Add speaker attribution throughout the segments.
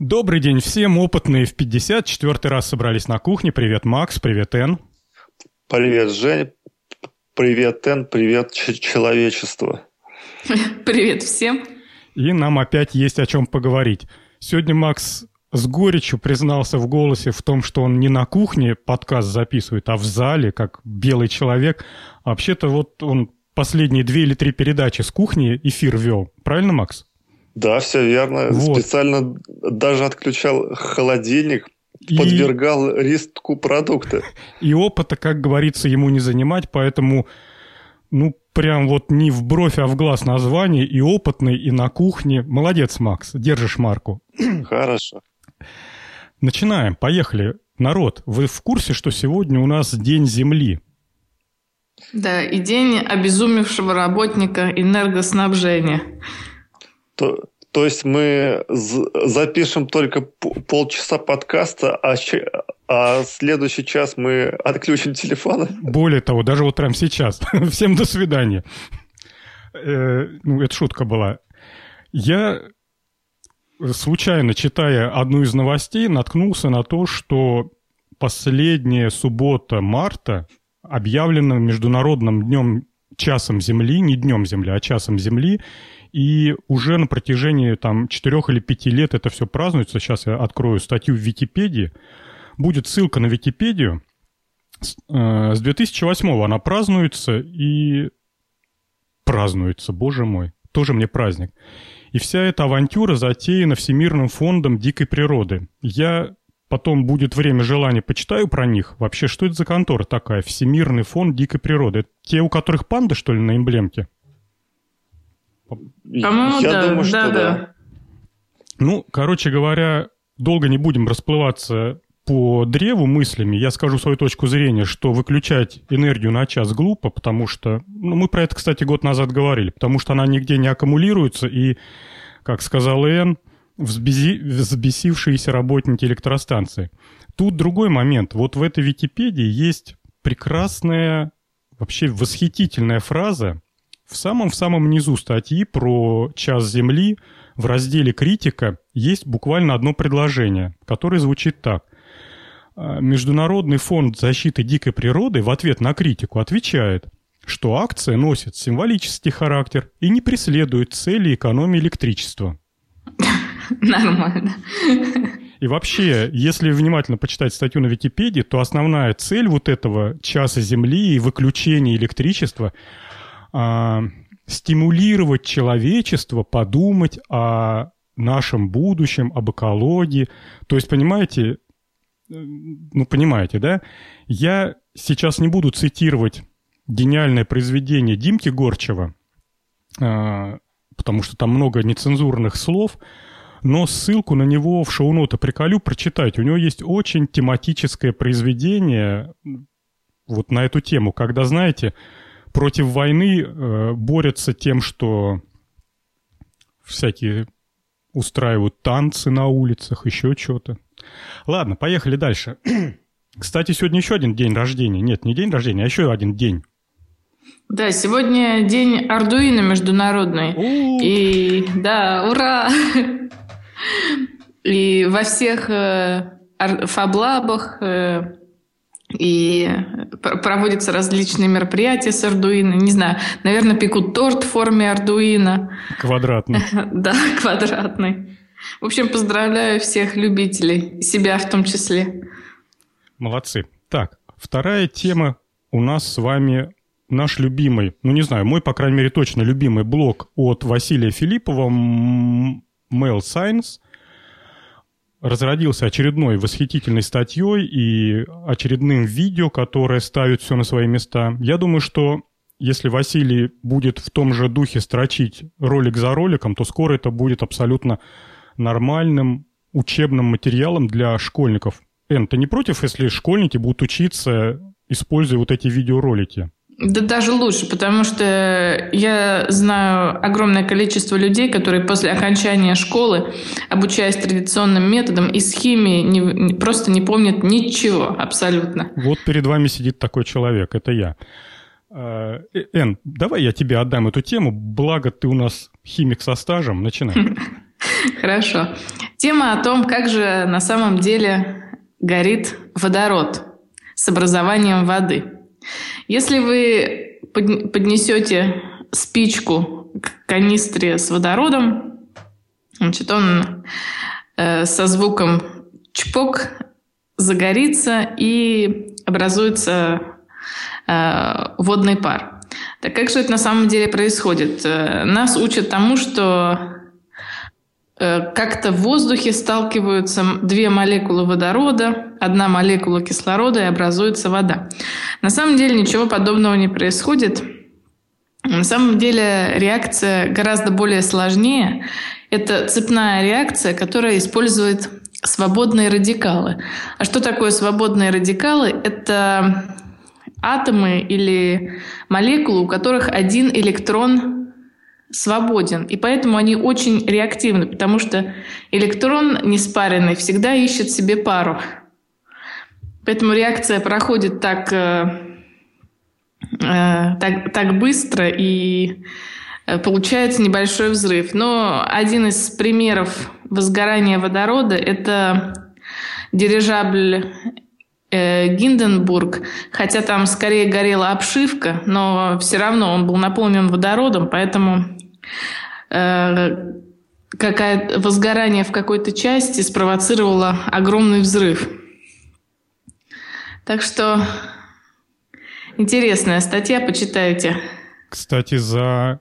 Speaker 1: Добрый день всем, опытные в 54 раз собрались на кухне. Привет, Макс, привет, Эн.
Speaker 2: Привет, Жень, привет, Эн, привет, человечество.
Speaker 3: Привет всем.
Speaker 1: И нам опять есть о чем поговорить. Сегодня Макс с горечью признался в голосе в том, что он не на кухне подкаст записывает, а в зале, как белый человек. А вообще-то вот он последние две или три передачи с кухни эфир вел. Правильно, Макс?
Speaker 2: Да, все верно. Вот. Специально даже отключал холодильник, и... подвергал риску продукты.
Speaker 1: И опыта, как говорится, ему не занимать, поэтому, ну, прям вот не в бровь, а в глаз название, и опытный, и на кухне. Молодец, Макс, держишь марку.
Speaker 2: Хорошо.
Speaker 1: Начинаем, поехали. Народ, вы в курсе, что сегодня у нас День Земли?
Speaker 3: Да, и день обезумевшего работника энергоснабжения.
Speaker 2: То, то есть мы запишем только полчаса подкаста, а, а следующий час мы отключим телефоны?
Speaker 1: Более того, даже вот прямо сейчас. Всем до свидания. Э, ну, это шутка была. Я случайно, читая одну из новостей, наткнулся на то, что последняя суббота марта объявлена Международным днем часом Земли, не днем Земли, а часом Земли, и уже на протяжении там четырех или пяти лет это все празднуется. Сейчас я открою статью в Википедии. Будет ссылка на Википедию. С 2008 э, она празднуется и празднуется, боже мой, тоже мне праздник. И вся эта авантюра затеяна Всемирным фондом дикой природы. Я потом будет время желания, почитаю про них. Вообще, что это за контора такая? Всемирный фонд дикой природы. те, у которых панда, что ли, на эмблемке?
Speaker 3: По-моему, Я да, думаю, что да, да.
Speaker 1: Ну, короче говоря, долго не будем расплываться по древу мыслями. Я скажу свою точку зрения, что выключать энергию на час глупо, потому что... Ну, мы про это, кстати, год назад говорили. Потому что она нигде не аккумулируется, и, как сказал Эн, взбези... взбесившиеся работники электростанции. Тут другой момент. Вот в этой Википедии есть прекрасная, вообще восхитительная фраза, в самом-в самом низу статьи про час Земли в разделе «Критика» есть буквально одно предложение, которое звучит так. «А, Международный фонд защиты дикой природы в ответ на критику отвечает, что акция носит символический характер и не преследует цели экономии электричества.
Speaker 3: Нормально.
Speaker 1: И вообще, если внимательно почитать статью на Википедии, то основная цель вот этого часа Земли и выключения электричества – а, стимулировать человечество подумать о нашем будущем, об экологии. То есть, понимаете, ну, понимаете, да? Я сейчас не буду цитировать гениальное произведение Димки Горчева, а, потому что там много нецензурных слов, но ссылку на него в шоу-ноты приколю, прочитайте. У него есть очень тематическое произведение вот на эту тему, когда, знаете, против войны э, борются тем, что всякие устраивают танцы на улицах, еще что-то. Ладно, поехали дальше. Кстати, сегодня еще один день рождения. Нет, не день рождения, а еще один день.
Speaker 3: Да, сегодня день Ардуино международный. У-у-у. И да, ура! И во всех э, фаблабах, э, и проводятся различные мероприятия с Ардуино. Не знаю, наверное, пекут торт в форме Ардуино.
Speaker 1: Квадратный.
Speaker 3: Да, квадратный. В общем, поздравляю всех любителей, себя в том числе.
Speaker 1: Молодцы. Так, вторая тема у нас с вами наш любимый, ну не знаю, мой, по крайней мере, точно любимый блог от Василия Филиппова Mail Science – разродился очередной восхитительной статьей и очередным видео, которое ставит все на свои места. Я думаю, что если Василий будет в том же духе строчить ролик за роликом, то скоро это будет абсолютно нормальным учебным материалом для школьников. Эн, ты не против, если школьники будут учиться, используя вот эти видеоролики?
Speaker 3: Да даже лучше, потому что я знаю огромное количество людей, которые после окончания школы, обучаясь традиционным методам из химии, не, просто не помнят ничего абсолютно.
Speaker 1: Вот перед вами сидит такой человек, это я. А, э, Эн, давай я тебе отдам эту тему, благо ты у нас химик со стажем, начинай.
Speaker 3: Хорошо. Тема о том, как же на самом деле горит водород с образованием воды. Если вы поднесете спичку к канистре с водородом, значит, он э, со звуком чпок загорится и образуется э, водный пар. Так как же это на самом деле происходит? Э, нас учат тому, что как-то в воздухе сталкиваются две молекулы водорода, одна молекула кислорода и образуется вода. На самом деле ничего подобного не происходит. На самом деле реакция гораздо более сложнее. Это цепная реакция, которая использует свободные радикалы. А что такое свободные радикалы? Это атомы или молекулы, у которых один электрон свободен. И поэтому они очень реактивны, потому что электрон неспаренный всегда ищет себе пару. Поэтому реакция проходит так, э, э, так, так быстро и э, получается небольшой взрыв. Но один из примеров возгорания водорода – это дирижабль э, Гинденбург, хотя там скорее горела обшивка, но все равно он был наполнен водородом, поэтому какая возгорание в какой-то части спровоцировало огромный взрыв. Так что интересная статья, почитайте.
Speaker 1: Кстати, за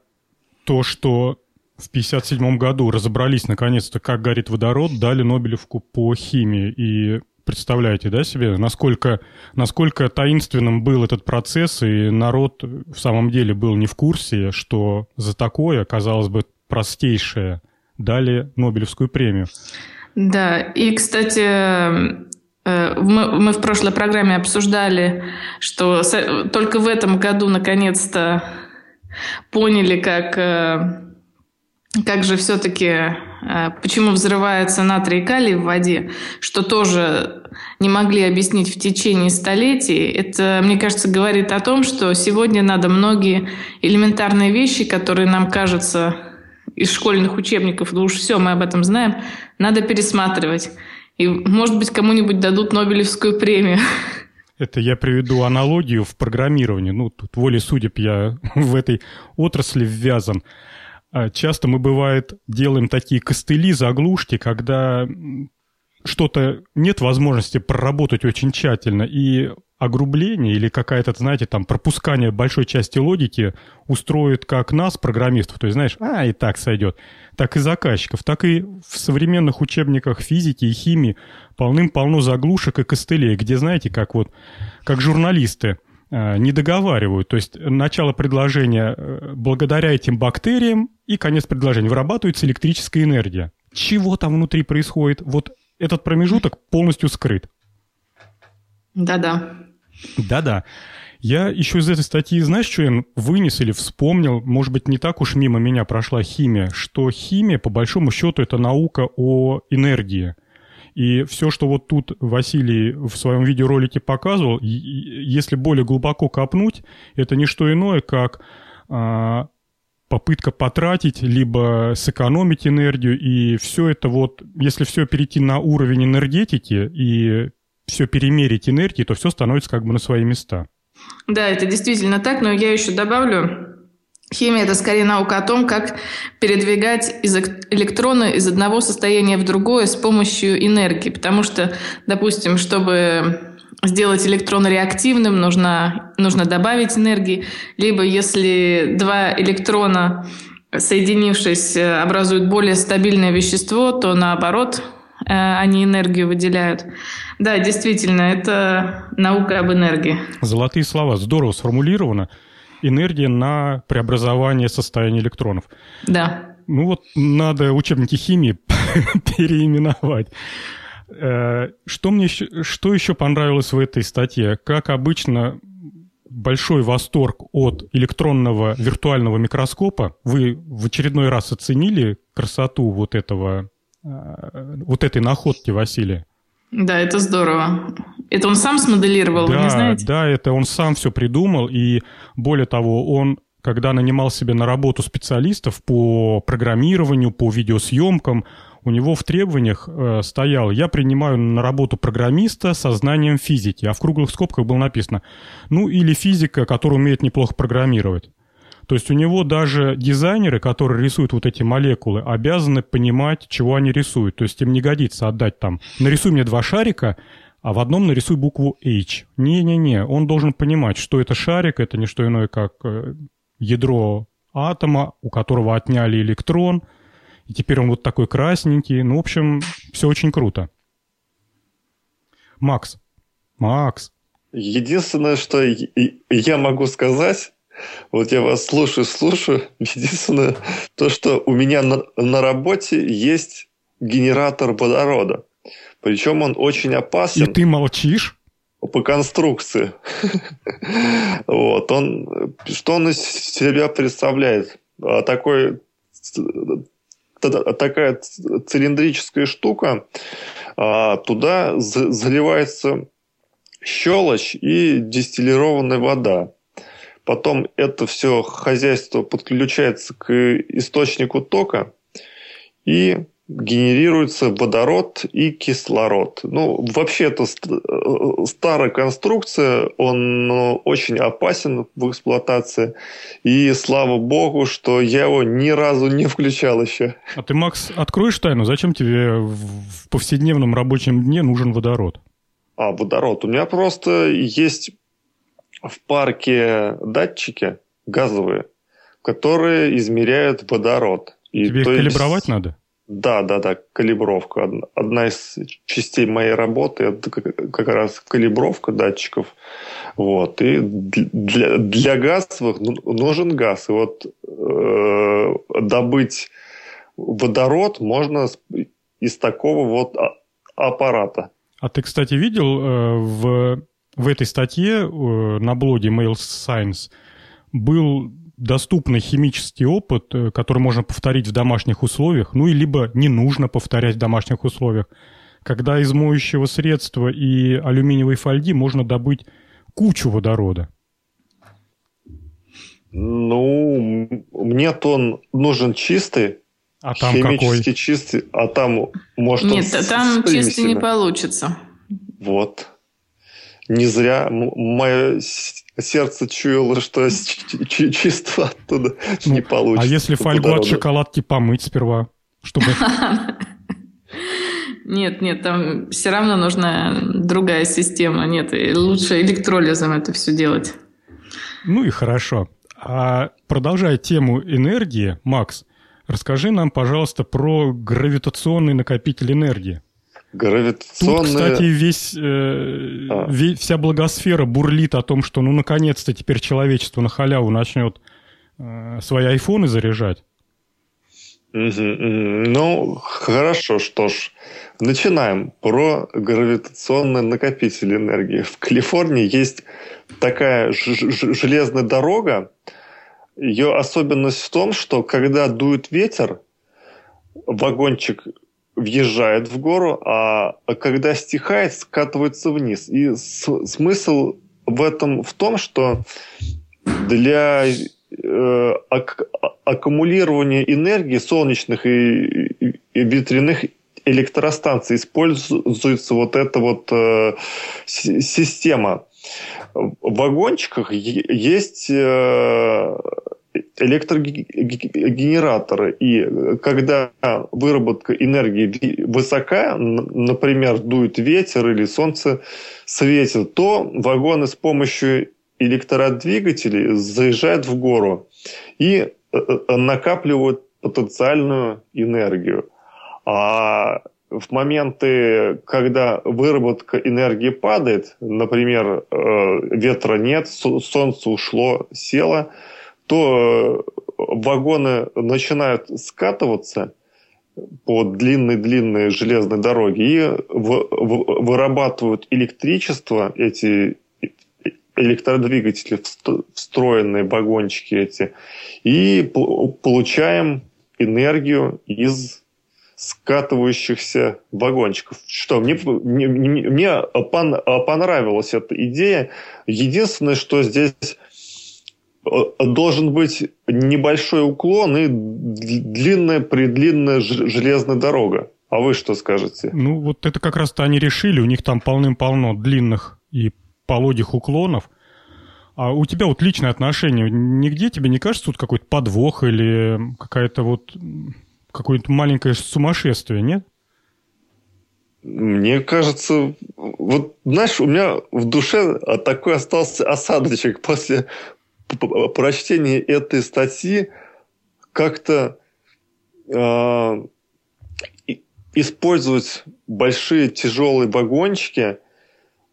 Speaker 1: то, что в 1957 году разобрались наконец-то, как горит водород, дали Нобелевку по химии. И представляете, да, себе, насколько, насколько таинственным был этот процесс, и народ в самом деле был не в курсе, что за такое, казалось бы, простейшее дали Нобелевскую премию.
Speaker 3: Да, и, кстати, э, мы, мы в прошлой программе обсуждали, что только в этом году наконец-то поняли, как, э, как же все-таки Э, почему взрывается натрий и калий в воде, что тоже не могли объяснить в течение столетий, это, мне кажется, говорит о том, что сегодня надо многие элементарные вещи, которые нам кажутся из школьных учебников, ну уж все, мы об этом знаем, надо пересматривать. И, может быть, кому-нибудь дадут Нобелевскую премию.
Speaker 1: Это я приведу аналогию в программировании. Ну, тут волей судеб я в этой отрасли ввязан. А часто мы, бывает, делаем такие костыли, заглушки, когда что-то нет возможности проработать очень тщательно, и огрубление или какая-то, знаете, там пропускание большой части логики устроит как нас, программистов, то есть, знаешь, а, и так сойдет, так и заказчиков, так и в современных учебниках физики и химии полным-полно заглушек и костылей, где, знаете, как вот, как журналисты – не договаривают. То есть начало предложения э, благодаря этим бактериям и конец предложения вырабатывается электрическая энергия. Чего там внутри происходит? Вот этот промежуток полностью скрыт.
Speaker 3: Да-да.
Speaker 1: Да-да. Я еще из этой статьи, знаешь, что я вынес или вспомнил? Может быть, не так уж мимо меня прошла химия, что химия, по большому счету, это наука о энергии – и все, что вот тут Василий в своем видеоролике показывал, если более глубоко копнуть, это не что иное, как а, попытка потратить, либо сэкономить энергию. И все это вот, если все перейти на уровень энергетики и все перемерить энергии, то все становится как бы на свои места.
Speaker 3: Да, это действительно так, но я еще добавлю, Химия – это скорее наука о том, как передвигать электроны из одного состояния в другое с помощью энергии. Потому что, допустим, чтобы сделать электрон реактивным, нужно, нужно добавить энергии. Либо если два электрона, соединившись, образуют более стабильное вещество, то наоборот, э, они энергию выделяют. Да, действительно, это наука об энергии.
Speaker 1: Золотые слова, здорово сформулировано энергия на преобразование состояния электронов.
Speaker 3: Да.
Speaker 1: Ну вот надо учебники химии переименовать. Э, что мне что еще понравилось в этой статье? Как обычно, большой восторг от электронного виртуального микроскопа. Вы в очередной раз оценили красоту вот этого, э, вот этой находки Василия?
Speaker 3: Да, это здорово. Это он сам смоделировал,
Speaker 1: да,
Speaker 3: вы не знаете?
Speaker 1: Да, это он сам все придумал, и более того, он когда нанимал себе на работу специалистов по программированию, по видеосъемкам, у него в требованиях э, стоял «Я принимаю на работу программиста со знанием физики», а в круглых скобках было написано «Ну или физика, который умеет неплохо программировать». То есть у него даже дизайнеры, которые рисуют вот эти молекулы, обязаны понимать, чего они рисуют. То есть им не годится отдать там «нарисуй мне два шарика», а в одном нарисуй букву H. Не-не-не, он должен понимать, что это шарик, это не что иное, как э, ядро атома, у которого отняли электрон, и теперь он вот такой красненький. Ну, в общем, все очень круто. Макс. Макс.
Speaker 2: Единственное, что я могу сказать, вот я вас слушаю, слушаю, единственное, то, что у меня на, на работе есть генератор водорода. Причем он очень опасен.
Speaker 1: И ты молчишь?
Speaker 2: По конструкции. Вот. Он, что он из себя представляет? А такой, такая цилиндрическая штука, а туда заливается щелочь и дистиллированная вода. Потом это все хозяйство подключается к источнику тока, и генерируется водород и кислород. Ну, вообще, это э, старая конструкция, он ну, очень опасен в эксплуатации. И слава богу, что я его ни разу не включал еще.
Speaker 1: А ты, Макс, откроешь тайну? Зачем тебе в повседневном рабочем дне нужен водород?
Speaker 2: А, водород. У меня просто есть в парке датчики газовые, которые измеряют водород.
Speaker 1: И Тебе их калибровать есть... надо?
Speaker 2: Да, да, да, калибровка. Одна из частей моей работы это как раз калибровка датчиков. Вот. И для, для газовых ну, нужен газ. И вот э, добыть водород можно из такого вот аппарата.
Speaker 1: А ты, кстати, видел э, в, в этой статье э, на блоге Mail Science был доступный химический опыт, э, который можно повторить в домашних условиях, ну и либо не нужно повторять в домашних условиях, когда из моющего средства и алюминиевой фольги можно добыть кучу водорода.
Speaker 2: Ну, мне-то он нужен чистый,
Speaker 1: а там химически какой?
Speaker 2: чистый, а там может
Speaker 3: Нет, там чистый не получится.
Speaker 2: Вот. Не зря мое сердце чуяло, что чисто оттуда ну, не получится.
Speaker 1: А если фольгу от шоколадки помыть сперва? Чтобы...
Speaker 3: Нет, нет, там все равно нужна другая система. Нет, лучше электролизом это все делать.
Speaker 1: Ну и хорошо. А продолжая тему энергии, Макс, расскажи нам, пожалуйста, про гравитационный накопитель энергии.
Speaker 2: Гравитационные...
Speaker 1: Тут, кстати, весь, э, а. весь, вся благосфера бурлит о том, что ну наконец-то теперь человечество на халяву начнет э, свои айфоны заряжать.
Speaker 2: Ну, хорошо, что ж. Начинаем про гравитационный накопитель энергии. В Калифорнии есть такая железная дорога. Ее особенность в том, что когда дует ветер, вагончик въезжает в гору, а когда стихает, скатывается вниз. И смысл в этом в том, что для э, ак аккумулирования энергии солнечных и, и ветряных электростанций используется вот эта вот э, система. В вагончиках есть э, электрогенераторы. И когда выработка энергии высока, например, дует ветер или солнце светит, то вагоны с помощью электродвигателей заезжают в гору и э, э, накапливают потенциальную энергию. А в моменты, когда выработка энергии падает, например, э, ветра нет, солнце ушло, село, то э, вагоны начинают скатываться по длинной-длинной железной дороге и вырабатывают электричество, эти электродвигатели, встроенные вагончики эти, и получаем энергию из скатывающихся вагончиков. Что, мне, мне, мне понравилась эта идея. Единственное, что здесь должен быть небольшой уклон и длинная предлинная железная дорога. А вы что скажете?
Speaker 1: Ну, вот это как раз-то они решили. У них там полным-полно длинных и пологих уклонов. А у тебя вот личное отношение, нигде тебе не кажется тут какой-то подвох или какая-то вот какое-то маленькое сумасшествие, нет?
Speaker 2: Мне кажется, вот, знаешь, у меня в душе такой остался осадочек после прочтения этой статьи как-то э, использовать большие тяжелые вагончики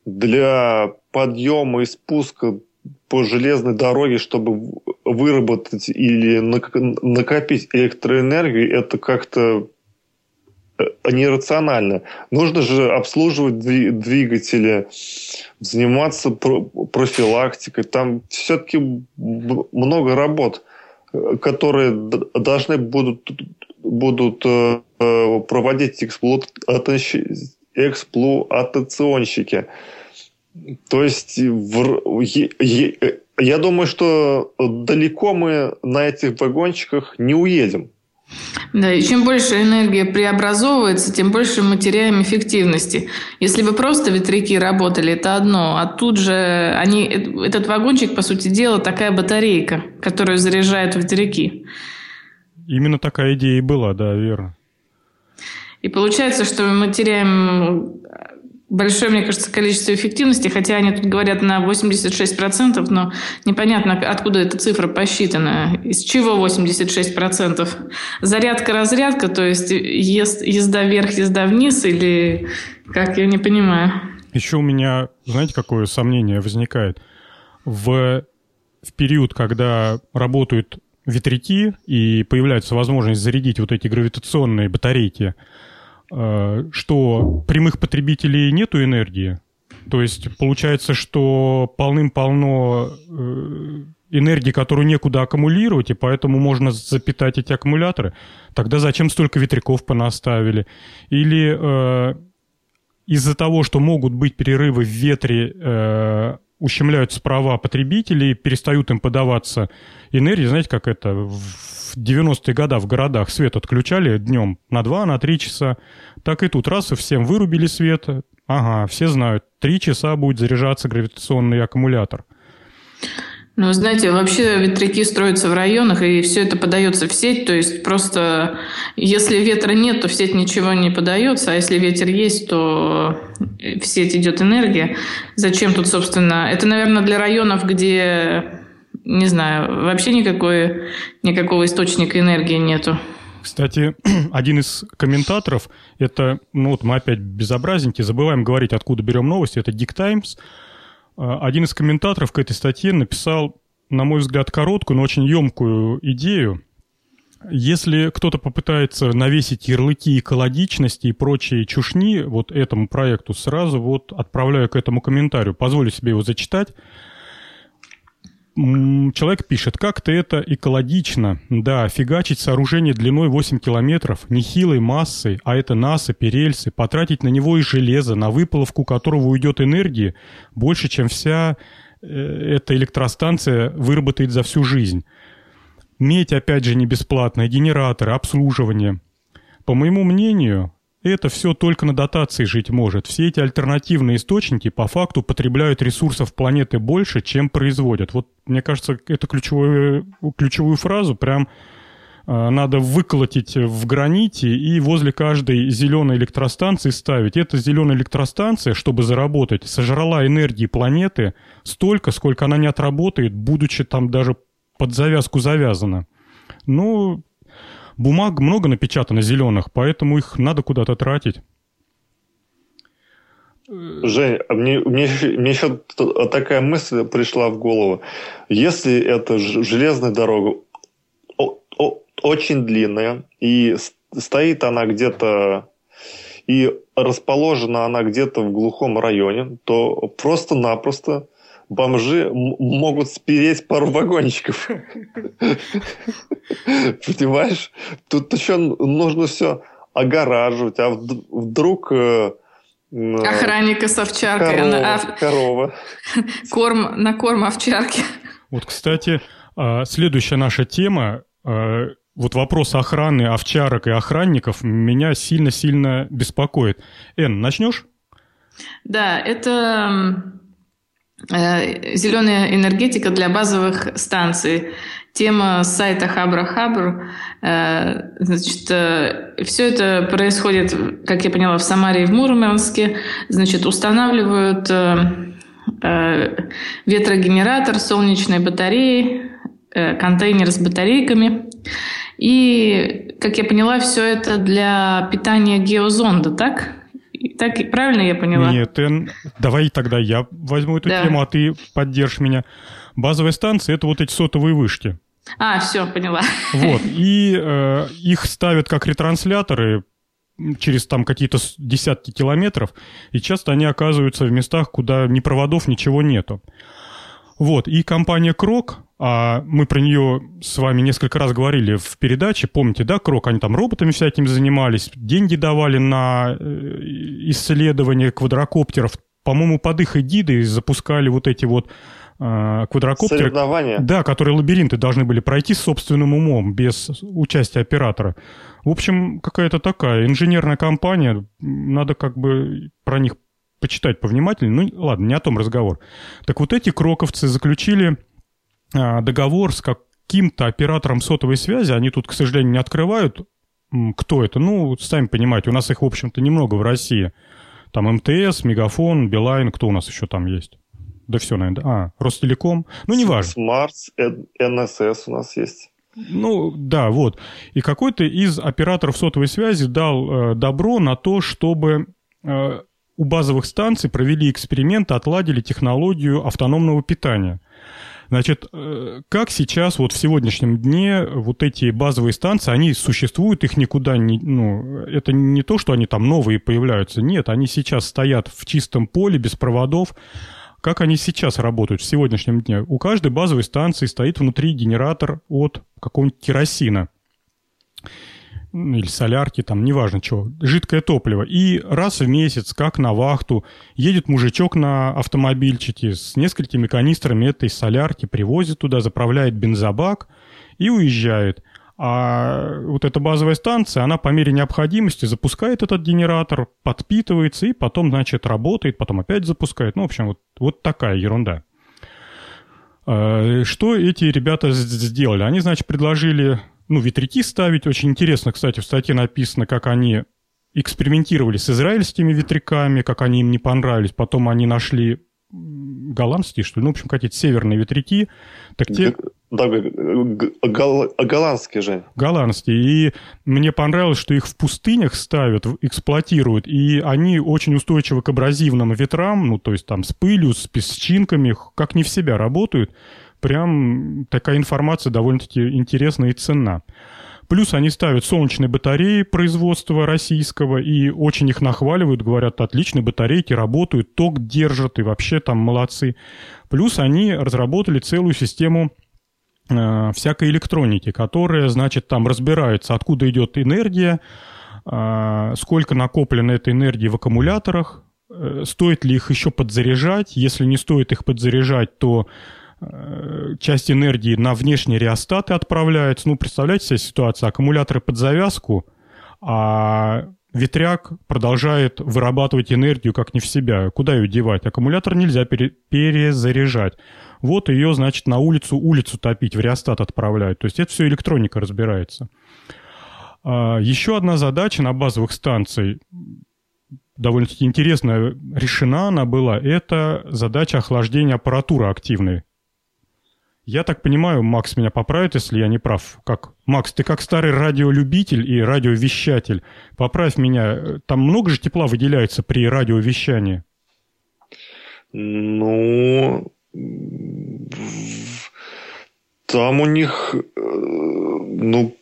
Speaker 2: для подъема и спуска по железной дороге, чтобы выработать или накопить электроэнергию, это как-то нерационально. Нужно же обслуживать двигатели, заниматься профилактикой. Там все-таки много работ, э, которые должны будут, будут э, проводить эксплуатационщики. То есть я думаю, что далеко мы на этих вагончиках не уедем.
Speaker 3: Да, и чем больше энергия преобразовывается, тем больше мы теряем эффективности. Если бы просто ветряки работали, это одно, а тут же они, этот вагончик, по сути дела, такая батарейка, которую заряжают ветряки.
Speaker 1: Именно такая идея и была, да, верно.
Speaker 3: И получается, что мы теряем большое, мне кажется, количество эффективности, хотя они тут говорят на 86%, но непонятно, откуда эта цифра посчитана. Из чего 86%? Зарядка-разрядка, то есть езда вверх, езда вниз, или как, я не понимаю.
Speaker 1: Еще у меня, знаете, какое сомнение возникает? В, в период, когда работают ветряки и появляется возможность зарядить вот эти гравитационные батарейки – что прямых потребителей нету энергии. То есть получается, что полным-полно э, энергии, которую некуда аккумулировать, и поэтому можно запитать эти аккумуляторы. Тогда зачем столько ветряков понаставили? Или э, из-за того, что могут быть перерывы в ветре, э, ущемляются права потребителей, перестают им подаваться энергии. Знаете, как это в 90-е годы в городах свет отключали днем на 2, на 3 часа. Так и тут раз и всем вырубили свет. Ага, все знают, 3 часа будет заряжаться гравитационный аккумулятор.
Speaker 3: Ну, знаете, вообще ветряки строятся в районах, и все это подается в сеть. То есть просто если ветра нет, то в сеть ничего не подается, а если ветер есть, то в сеть идет энергия. Зачем тут, собственно... Это, наверное, для районов, где не знаю, вообще никакой, никакого источника энергии нету.
Speaker 1: Кстати, один из комментаторов, это, ну вот мы опять безобразненьки, забываем говорить, откуда берем новости, это Dick Times. А, один из комментаторов к этой статье написал, на мой взгляд, короткую, но очень емкую идею. Если кто-то попытается навесить ярлыки экологичности и прочие чушни вот этому проекту, сразу вот отправляю к этому комментарию. Позволю себе его зачитать человек пишет, как-то это экологично. Да, фигачить сооружение длиной 8 километров, нехилой массой, а это насыпи, рельсы, потратить на него и железо, на выплавку которого уйдет энергии, больше, чем вся э, эта электростанция выработает за всю жизнь. Медь, опять же, не бесплатная, генераторы, обслуживание. По моему мнению, это все только на дотации жить может. Все эти альтернативные источники по факту потребляют ресурсов планеты больше, чем производят. Вот мне кажется, эту ключевую, ключевую фразу прям э, надо выколотить в граните и возле каждой зеленой электростанции ставить. Эта зеленая электростанция, чтобы заработать, сожрала энергии планеты столько, сколько она не отработает, будучи там даже под завязку завязана. Ну, бумаг много напечатано зеленых, поэтому их надо куда-то тратить.
Speaker 2: Жень, а мне, мне, мне еще такая мысль пришла в голову. Если это железная дорога очень длинная, и стоит она где-то, и расположена она где-то в глухом районе, то просто-напросто бомжи могут спереть пару вагончиков. Понимаешь? Тут еще нужно все огораживать, а вдруг... Э,
Speaker 3: Охранника с овчаркой.
Speaker 2: Корова. корова.
Speaker 3: Корм, на корм овчарки.
Speaker 1: Вот, кстати, А, следующая наша тема а, вот вопрос охраны овчарок и охранников меня сильно-сильно беспокоит. Эн, начнешь?
Speaker 3: Да, это э, зеленая энергетика для базовых станций. Тема сайта Хабра Хабр. Э, значит, э, все это происходит, как я поняла, в Самаре и в Мурманске. Значит, устанавливают э, э, ветрогенератор, солнечные батареи, э, контейнер с батарейками. И, как я поняла, все это для питания геозонда, так? Так правильно я поняла?
Speaker 1: Нет, Эн, давай тогда я возьму эту да. тему, а ты поддержишь меня. Базовая станция – это вот эти сотовые вышки.
Speaker 3: А, все, поняла.
Speaker 1: Вот, и э, их ставят как ретрансляторы через там какие-то десятки километров, и часто они оказываются в местах, куда ни проводов, ничего нету. Вот, и компания Крок, а мы про нее с вами несколько раз говорили в передаче, помните, да, Крок, они там роботами всякими занимались, деньги давали на э, исследование квадрокоптеров, по-моему, под их эгидой запускали вот эти вот э, квадрокоптеры.
Speaker 2: Соревнования.
Speaker 1: Да, которые лабиринты должны были пройти собственным умом, без участия оператора. В общем, какая-то такая инженерная компания, надо как бы про них почитать повнимательнее. Ну, ладно, не о том разговор. Так вот эти кроковцы заключили договор с каким-то оператором сотовой связи. Они тут, к сожалению, не открывают, кто это. Ну, сами понимаете, у нас их, в общем-то, немного в России. Там МТС, Мегафон, Билайн, кто у нас еще там есть? Да все, наверное. А, Ростелеком. Ну, неважно.
Speaker 2: Смартс, НСС у нас есть.
Speaker 1: Ну, да, вот. И какой-то из операторов сотовой связи дал э, добро на то, чтобы э, у базовых станций провели эксперимент, отладили технологию автономного питания. Значит, э, как сейчас, вот в сегодняшнем дне, вот эти базовые станции, они существуют, их никуда не... Ну, это не то, что они там новые появляются. Нет, они сейчас стоят в чистом поле, без проводов. Как они сейчас работают в сегодняшнем дне? У каждой базовой станции стоит внутри генератор от какого-нибудь керосина или солярки, там, неважно чего, жидкое топливо. И раз в месяц, как на вахту, едет мужичок на автомобильчике с несколькими канистрами этой солярки, привозит туда, заправляет бензобак и уезжает. А вот эта базовая станция, она по мере необходимости запускает этот генератор, подпитывается и потом, значит, работает, потом опять запускает. Ну, в общем, вот, вот такая ерунда. А, что эти ребята сделали? Они, значит, предложили ну, ветряки ставить. Очень интересно, кстати, в статье написано, как они экспериментировали с израильскими ветряками, как они им не понравились. Потом они нашли голландские, что ли, ну, в общем, какие-то северные ветряки. Так те...
Speaker 2: Да, гол... голландские же.
Speaker 1: Голландские. И мне понравилось, что их в пустынях ставят, эксплуатируют, и они очень устойчивы к абразивным ветрам, ну, то есть там с пылью, с песчинками, как не в себя работают прям такая информация довольно-таки интересная и ценна. Плюс они ставят солнечные батареи производства российского и очень их нахваливают, говорят, отличные батарейки, работают, ток держат и вообще там молодцы. Плюс они разработали целую систему э, всякой электроники, которая, значит, там разбирается, откуда идет энергия, э, сколько накоплено этой энергии в аккумуляторах, э, стоит ли их еще подзаряжать, если не стоит их подзаряжать, то часть энергии на внешние реостаты отправляется. Ну, представляете себе ситуацию, аккумуляторы под завязку, а ветряк продолжает вырабатывать энергию как не в себя. Куда ее девать? Аккумулятор нельзя пере перезаряжать. Вот ее, значит, на улицу улицу топить, в реостат отправляют. То есть это все электроника разбирается. А, еще одна задача на базовых станциях, довольно-таки интересная, решена она была, это задача охлаждения аппаратуры активной. Я так понимаю, Макс меня поправит, если я не прав. Как Макс, ты как старый радиолюбитель и радиовещатель, поправь меня. Там много же тепла выделяется при радиовещании.
Speaker 2: Ну, там у них, э, ну,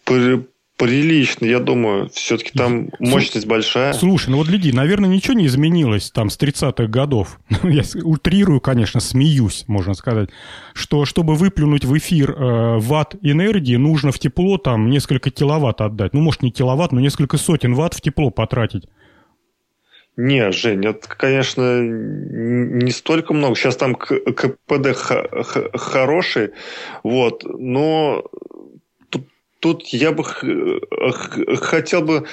Speaker 2: прилично, я думаю. Все-таки там мощность большая.
Speaker 1: Слушай, ну вот гляди, наверное, ничего не изменилось там с 30-х годов. Ну, я утрирую, конечно, смеюсь, можно сказать, что чтобы выплюнуть в эфир э, ватт энергии, нужно в тепло там несколько киловатт отдать. Ну, может, не киловатт, но несколько сотен ватт в тепло потратить.
Speaker 2: Не, Жень, это, конечно, не столько много. Сейчас там КПД хороший, вот, но тут, я бы хотел бы,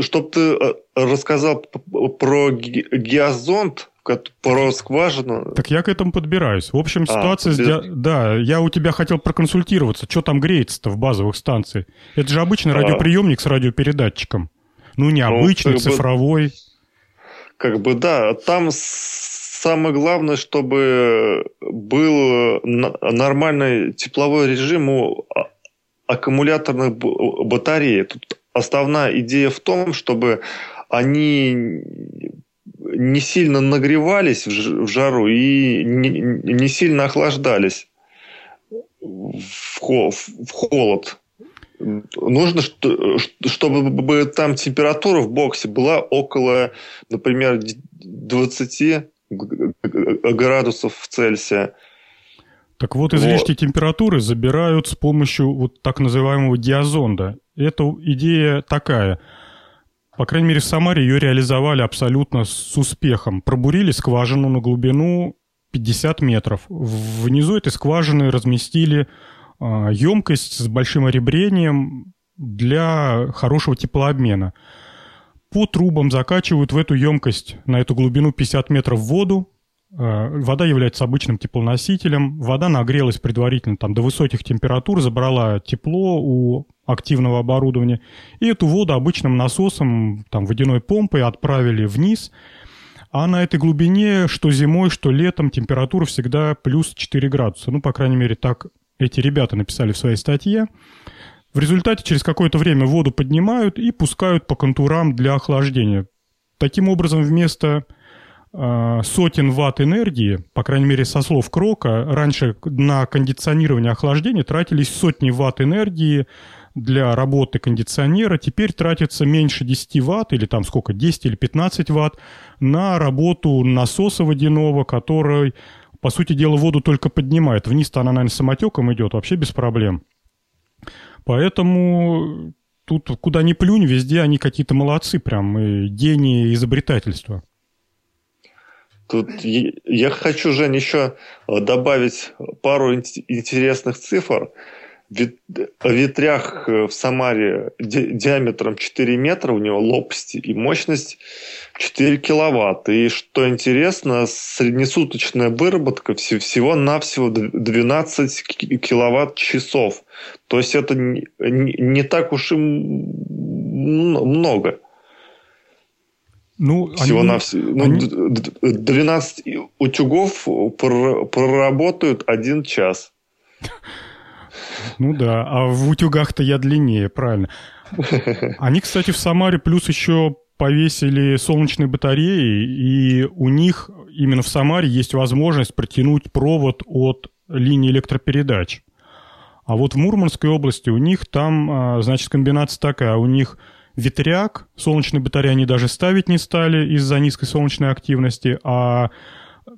Speaker 2: чтобы ты э, рассказал про геозонд, про скважину.
Speaker 1: Так я к этому подбираюсь. В общем, а, ситуация... А, с... Да, я у тебя хотел проконсультироваться. Что там греется-то в базовых станциях? Это же обычный а. радиоприемник с радиопередатчиком. Ну, необычный, ну, цифровой. Бы
Speaker 2: как бы да, там самое главное, чтобы был нормальный тепловой режим у аккумуляторных батарей. Тут основная идея в том, чтобы они не сильно нагревались в жару и не сильно охлаждались в холод нужно, чтобы там температура в боксе была около, например, 20 градусов Цельсия.
Speaker 1: Так вот, излишки вот. температуры забирают с помощью вот так называемого диазонда. Эта идея такая. По крайней мере, в Самаре ее реализовали абсолютно с успехом. Пробурили скважину на глубину 50 метров. Внизу этой скважины разместили а, емкость с большим оребрением для хорошего теплообмена. По трубам закачивают в эту емкость на эту глубину 50 метров воду. А, вода является обычным теплоносителем. Вода нагрелась предварительно там, до высоких температур, забрала тепло у активного оборудования. И эту воду обычным насосом, там, водяной помпой отправили вниз. А на этой глубине, что зимой, что летом, температура всегда плюс 4 градуса. Ну, по крайней мере, так эти ребята написали в своей статье. В результате через какое-то время воду поднимают и пускают по контурам для охлаждения. Таким образом, вместо э, сотен ватт энергии, по крайней мере, со слов Крока, раньше на кондиционирование охлаждения тратились сотни ватт энергии для работы кондиционера. Теперь тратится меньше 10 ватт, или там сколько, 10 или 15 ватт, на работу насоса водяного, который по сути дела, воду только поднимает. Вниз-то она, наверное, самотеком идет, вообще без проблем. Поэтому тут куда ни плюнь, везде они какие-то молодцы прям, и гении изобретательства.
Speaker 2: Тут я хочу, Жень, еще добавить пару интересных цифр ветрях э, в Самаре диаметром 4 метра, у него лопасти и мощность 4 киловатт. И что интересно, среднесуточная выработка всего-навсего 12 киловатт-часов. То есть это не так уж и много. Ну, всего они, на все. Ну, они... 12 утюгов проработают один час.
Speaker 1: Ну да, а в утюгах-то я длиннее, правильно. Они, кстати, в Самаре плюс еще повесили солнечные батареи, и у них именно в Самаре есть возможность протянуть провод от линии электропередач. А вот в Мурманской области у них там, а, значит, комбинация такая. У них ветряк, солнечные батареи они даже ставить не стали из-за низкой солнечной активности, а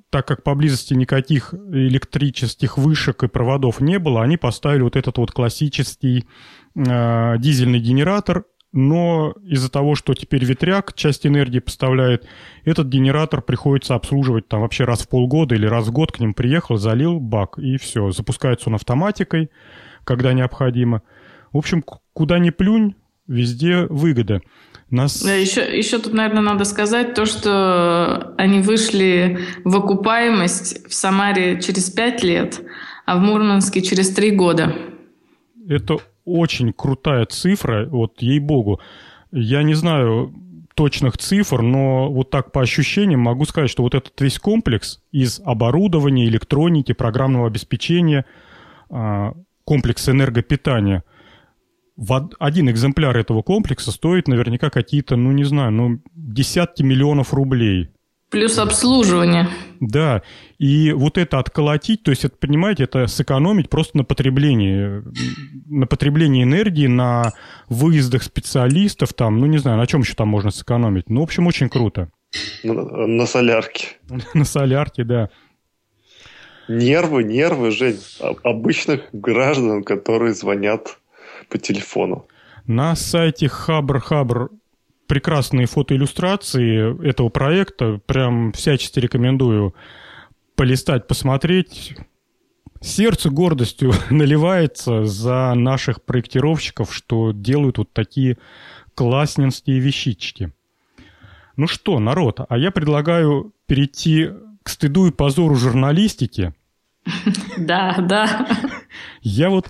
Speaker 1: так как поблизости никаких электрических вышек и проводов не было, они поставили вот этот вот классический э, дизельный генератор, но из-за того, что теперь ветряк часть энергии поставляет, этот генератор приходится обслуживать там вообще раз в полгода или раз в год к ним приехал, залил бак, и все. Запускается он автоматикой, когда необходимо. В общем, куда ни плюнь, везде выгода.
Speaker 3: Нас... Еще, еще тут, наверное, надо сказать то, что они вышли в окупаемость в Самаре через пять лет, а в Мурманске через три года.
Speaker 1: Это очень крутая цифра, вот ей-богу. Я не знаю точных цифр, но вот так по ощущениям могу сказать, что вот этот весь комплекс из оборудования, электроники, программного обеспечения, а, комплекс энергопитания – один экземпляр этого комплекса стоит наверняка какие-то, ну не знаю, ну десятки миллионов рублей.
Speaker 3: Плюс обслуживание.
Speaker 1: Да, и вот это отколотить, то есть, это, понимаете, это сэкономить просто на потреблении, на потреблении энергии, на выездах специалистов, там, ну не знаю, на чем еще там можно сэкономить. Ну, в общем, очень круто.
Speaker 2: На, на солярке.
Speaker 1: на солярке, да.
Speaker 2: Нервы, нервы, Жень, обычных граждан, которые звонят по телефону.
Speaker 1: На сайте Хабр Хабр прекрасные фотоиллюстрации этого проекта. Прям всячески рекомендую полистать, посмотреть. Сердце гордостью наливается за наших проектировщиков, что делают вот такие классненские вещички. Ну что, народ, а я предлагаю перейти к стыду и позору журналистики.
Speaker 3: Да, да.
Speaker 1: Я вот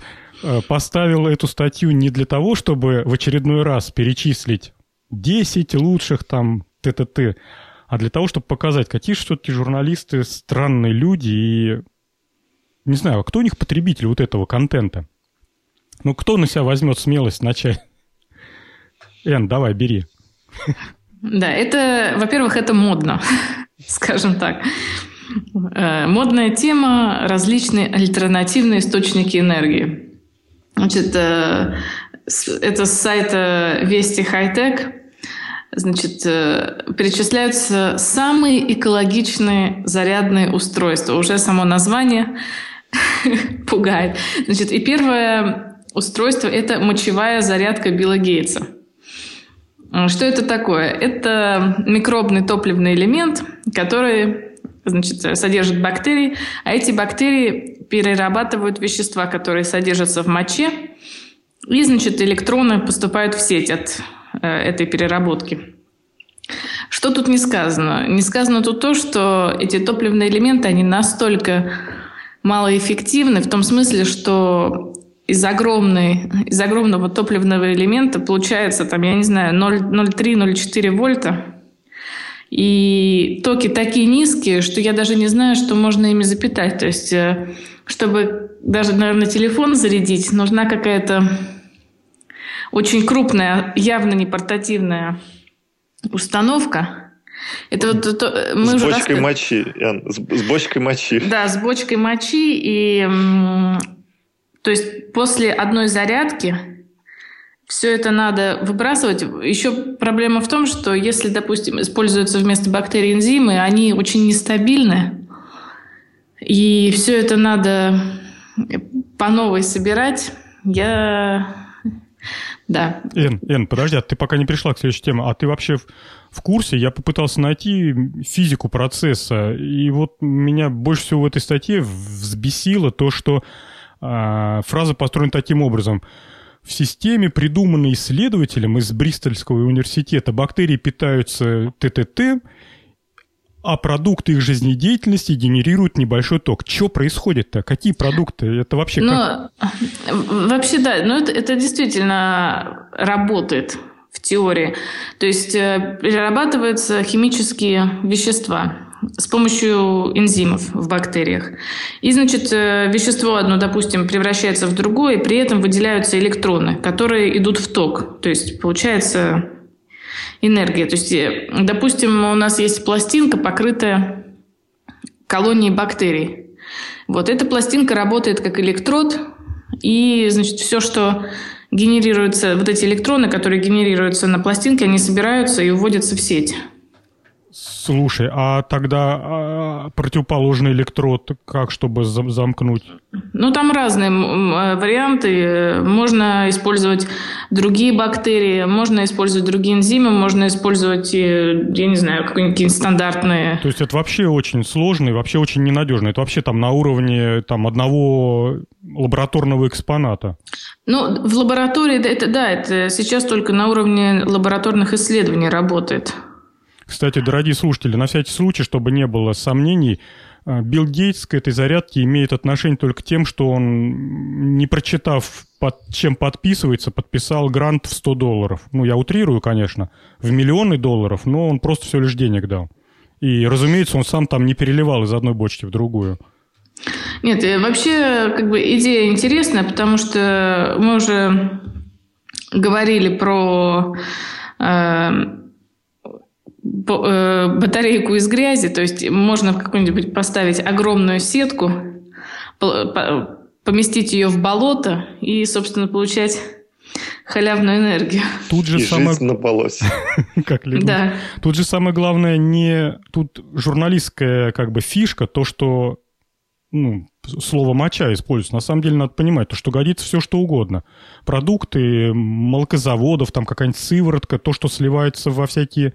Speaker 1: поставил эту статью не для того, чтобы в очередной раз перечислить 10 лучших там ТТТ, а для того, чтобы показать, какие все-таки журналисты странные люди и не знаю, а кто у них потребитель вот этого контента? Ну, кто на себя возьмет смелость начать? Эн, давай, бери.
Speaker 3: Да, это, во-первых, это модно, скажем так. Э, модная тема – различные альтернативные источники энергии. Значит, э, это с сайта Вести Хайтек. Значит, э, перечисляются самые экологичные зарядные устройства. Уже само название пугает. Значит, и первое устройство – это мочевая зарядка Билла Гейтса – что это такое? Это микробный топливный элемент, который значит, содержит бактерии, а эти бактерии перерабатывают вещества, которые содержатся в моче, и, значит, электроны поступают в сеть от э, этой переработки. Что тут не сказано? Не сказано тут то, что эти топливные элементы, они настолько малоэффективны в том смысле, что из, огромной, из огромного топливного элемента получается, там, я не знаю, 0,3-0,4 вольта. И токи такие низкие, что я даже не знаю, что можно ими запитать. То есть, э, чтобы даже, наверное, телефон зарядить, нужна какая-то очень крупная, явно не портативная установка.
Speaker 2: Это вот то, мы с уже бочкой рассказ... мочи, Ян, с, с бочкой мочи.
Speaker 3: Да, с бочкой мочи и то есть после одной зарядки все это надо выбрасывать. Еще проблема в том, что если, допустим, используются вместо бактерий энзимы, они очень нестабильны. И все это надо по новой собирать. Я... Да.
Speaker 1: Эн, Эн, подожди, а ты пока не пришла к следующей теме. А ты вообще в, в курсе? Я попытался найти физику процесса. И вот меня больше всего в этой статье взбесило то, что а, фраза построена таким образом. В системе, придуманной исследователем из Бристольского университета, бактерии питаются ТТТ, а продукты их жизнедеятельности генерируют небольшой ток. Что происходит-то? Какие продукты? Это вообще
Speaker 3: ну, как? Вообще, да. Но это, это действительно работает в теории. То есть э, перерабатываются химические вещества с помощью энзимов в бактериях. И, значит, э, вещество одно, допустим, превращается в другое, и при этом выделяются электроны, которые идут в ток. То есть получается энергия. То есть, э, допустим, у нас есть пластинка, покрытая колонией бактерий. Вот эта пластинка работает как электрод, и, значит, все, что генерируется, вот эти электроны, которые генерируются на пластинке, они собираются и уводятся в сеть.
Speaker 1: Слушай, а тогда а, противоположный электрод, как чтобы замкнуть?
Speaker 3: Ну, там разные э, варианты. Можно использовать другие бактерии, можно использовать другие энзимы, можно использовать, я не знаю, какие-нибудь стандартные.
Speaker 1: То есть это вообще очень сложно и вообще очень ненадежно. Это вообще там на уровне там, одного лабораторного экспоната.
Speaker 3: Ну, в лаборатории, это, да, это сейчас только на уровне лабораторных исследований работает.
Speaker 1: Кстати, дорогие слушатели, на всякий случай, чтобы не было сомнений, э, Билл Гейтс к этой зарядке имеет отношение только тем, что он, не прочитав, под чем подписывается, подписал грант в 100 долларов. Ну, я утрирую, конечно, в миллионы долларов, но он просто все лишь денег дал. И, разумеется, он сам там не переливал из одной бочки в другую.
Speaker 3: Нет, вообще, как бы идея интересная, потому что мы уже говорили про э, Э, батарейку из грязи, то есть можно какую-нибудь поставить огромную сетку, поместить ее в болото и, собственно, получать халявную энергию.
Speaker 2: Тут же и самое... на болоте.
Speaker 1: как да. Тут же самое главное не... Тут журналистская как бы фишка, то, что ну, слово моча используется. На самом деле надо понимать, то, что годится все, что угодно. Продукты молокозаводов, там какая-нибудь сыворотка, то, что сливается во всякие э,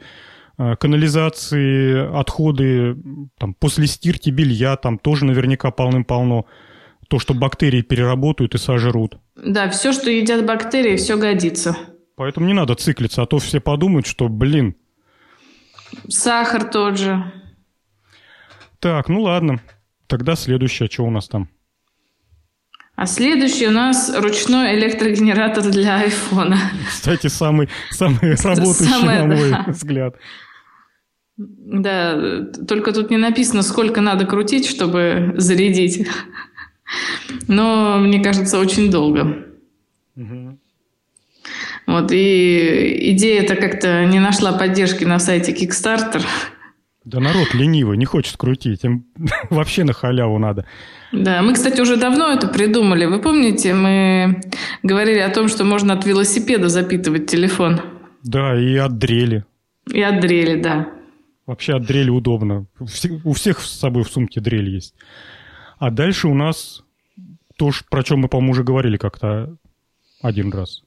Speaker 1: канализации, отходы там, после стирки белья, там тоже наверняка полным-полно. То, что бактерии переработают и сожрут.
Speaker 3: Да, все, что едят бактерии, все годится.
Speaker 1: Поэтому не надо циклиться, а то все подумают, что, блин.
Speaker 3: Сахар тот же.
Speaker 1: Так, ну ладно. Тогда следующее, что у нас там?
Speaker 3: А следующий у нас ручной электрогенератор для айфона.
Speaker 1: Кстати, самый, самый работающий, Самое, на мой да. взгляд.
Speaker 3: Да, только тут не написано, сколько надо крутить, чтобы зарядить. Но, мне кажется, очень долго. Угу. Вот, и идея это как-то не нашла поддержки на сайте Kickstarter.
Speaker 1: Да народ ленивый, не хочет крутить, им вообще на халяву надо.
Speaker 3: Да, мы, кстати, уже давно это придумали. Вы помните, мы говорили о том, что можно от велосипеда запитывать телефон.
Speaker 1: Да, и от дрели.
Speaker 3: И от дрели, да.
Speaker 1: Вообще от дрели удобно. У всех с собой в сумке дрель есть. А дальше у нас то, про чем мы, по-моему, уже говорили как-то один раз.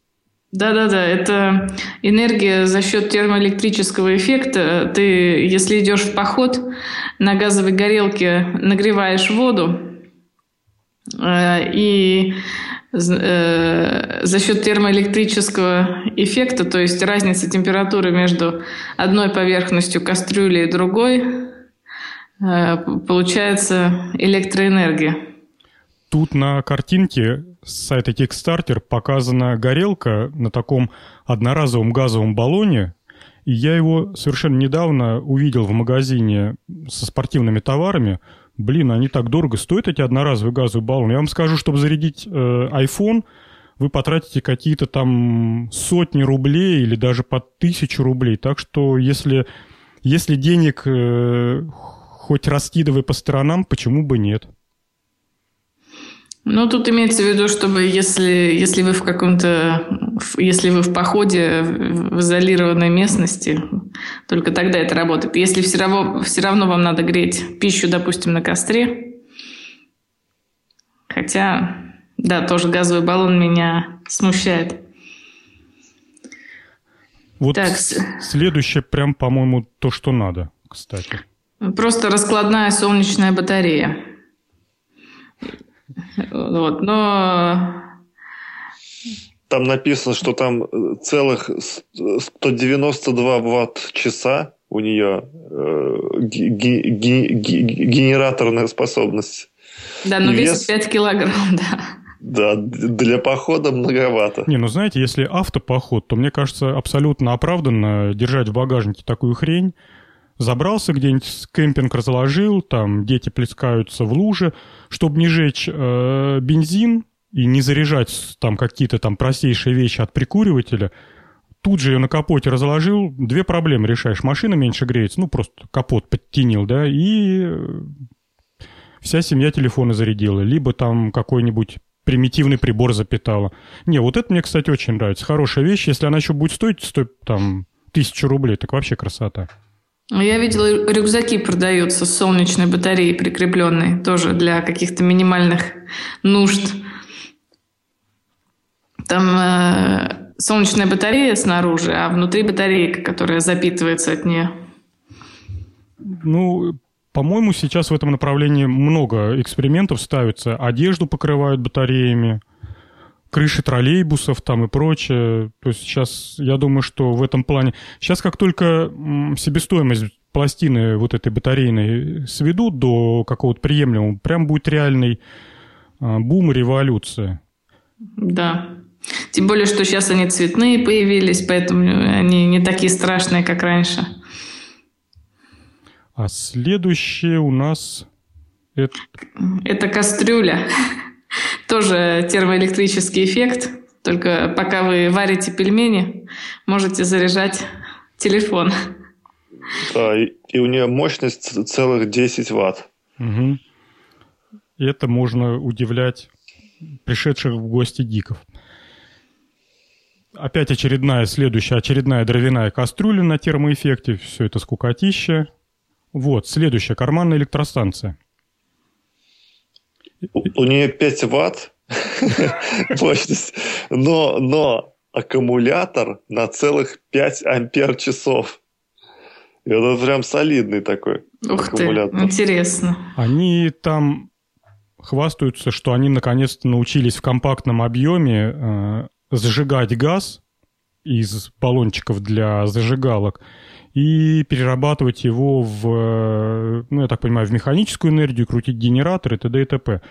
Speaker 3: Да-да-да, это энергия за счет термоэлектрического эффекта. Ты, если идешь в поход, на газовой горелке нагреваешь воду, и э, за счет термоэлектрического эффекта, то есть разницы температуры между одной поверхностью кастрюли и другой, э, получается электроэнергия.
Speaker 1: Тут на картинке с сайта Kickstarter показана горелка на таком одноразовом газовом баллоне, и я его совершенно недавно увидел в магазине со спортивными товарами. Блин, они так дорого стоят, эти одноразовые газовые баллоны. Я вам скажу, чтобы зарядить э, iPhone, вы потратите какие-то там сотни рублей или даже под тысячу рублей. Так что если, если денег э, хоть раскидывай по сторонам, почему бы нет?
Speaker 3: Ну, тут имеется в виду, чтобы если, если вы в каком-то, если вы в походе в изолированной местности, только тогда это работает. Если все равно, все равно вам надо греть пищу, допустим, на костре, хотя, да, тоже газовый баллон меня смущает.
Speaker 1: Вот так. следующее прям, по-моему, то, что надо, кстати.
Speaker 3: Просто раскладная солнечная батарея. Вот, но...
Speaker 2: Там написано, что там целых 192 ватт-часа у нее э, генераторная способность.
Speaker 3: Да, но весит 5 килограмм, да.
Speaker 2: Да, для похода многовато.
Speaker 1: Не, ну знаете, если автопоход, то мне кажется абсолютно оправданно держать в багажнике такую хрень. Забрался где-нибудь, кемпинг разложил, там дети плескаются в луже, чтобы не жечь э, бензин и не заряжать там какие-то там простейшие вещи от прикуривателя, тут же ее на капоте разложил, две проблемы решаешь. Машина меньше греется, ну, просто капот подтянил, да, и э, вся семья телефона зарядила. Либо там какой-нибудь примитивный прибор запитала. Не, вот это мне, кстати, очень нравится. Хорошая вещь. Если она еще будет стоить, стоит там тысячу рублей, так вообще красота.
Speaker 3: Я видела, рюкзаки продаются с солнечной батареей прикрепленной, тоже для каких-то минимальных нужд. Там э, солнечная батарея снаружи, а внутри батарейка, которая запитывается от нее.
Speaker 1: Ну, по-моему, сейчас в этом направлении много экспериментов ставится. Одежду покрывают батареями, крыши троллейбусов там и прочее. То есть сейчас, я думаю, что в этом плане... Сейчас как только себестоимость пластины вот этой батарейной сведут до какого-то приемлемого, прям будет реальный а, бум и революция.
Speaker 3: Да. Тем более, что сейчас они цветные появились, поэтому они не такие страшные, как раньше.
Speaker 1: А следующее у нас...
Speaker 3: Это, это кастрюля. Тоже термоэлектрический эффект. Только пока вы варите пельмени, можете заряжать телефон.
Speaker 2: Да, и, и у нее мощность целых 10 ватт.
Speaker 1: Угу. И это можно удивлять пришедших в гости диков. Опять очередная, следующая очередная дровяная кастрюля на термоэффекте. Все это скукотища. Вот, следующая карманная электростанция.
Speaker 2: У, у нее 5 ватт мощность, но, но аккумулятор на целых 5 ампер часов. Это прям солидный такой
Speaker 3: Ух аккумулятор. ты, интересно.
Speaker 1: Они там хвастаются, что они наконец-то научились в компактном объеме э, зажигать газ из баллончиков для зажигалок и перерабатывать его в, э, ну, я так понимаю, в механическую энергию, крутить генераторы, т.д. и т.п.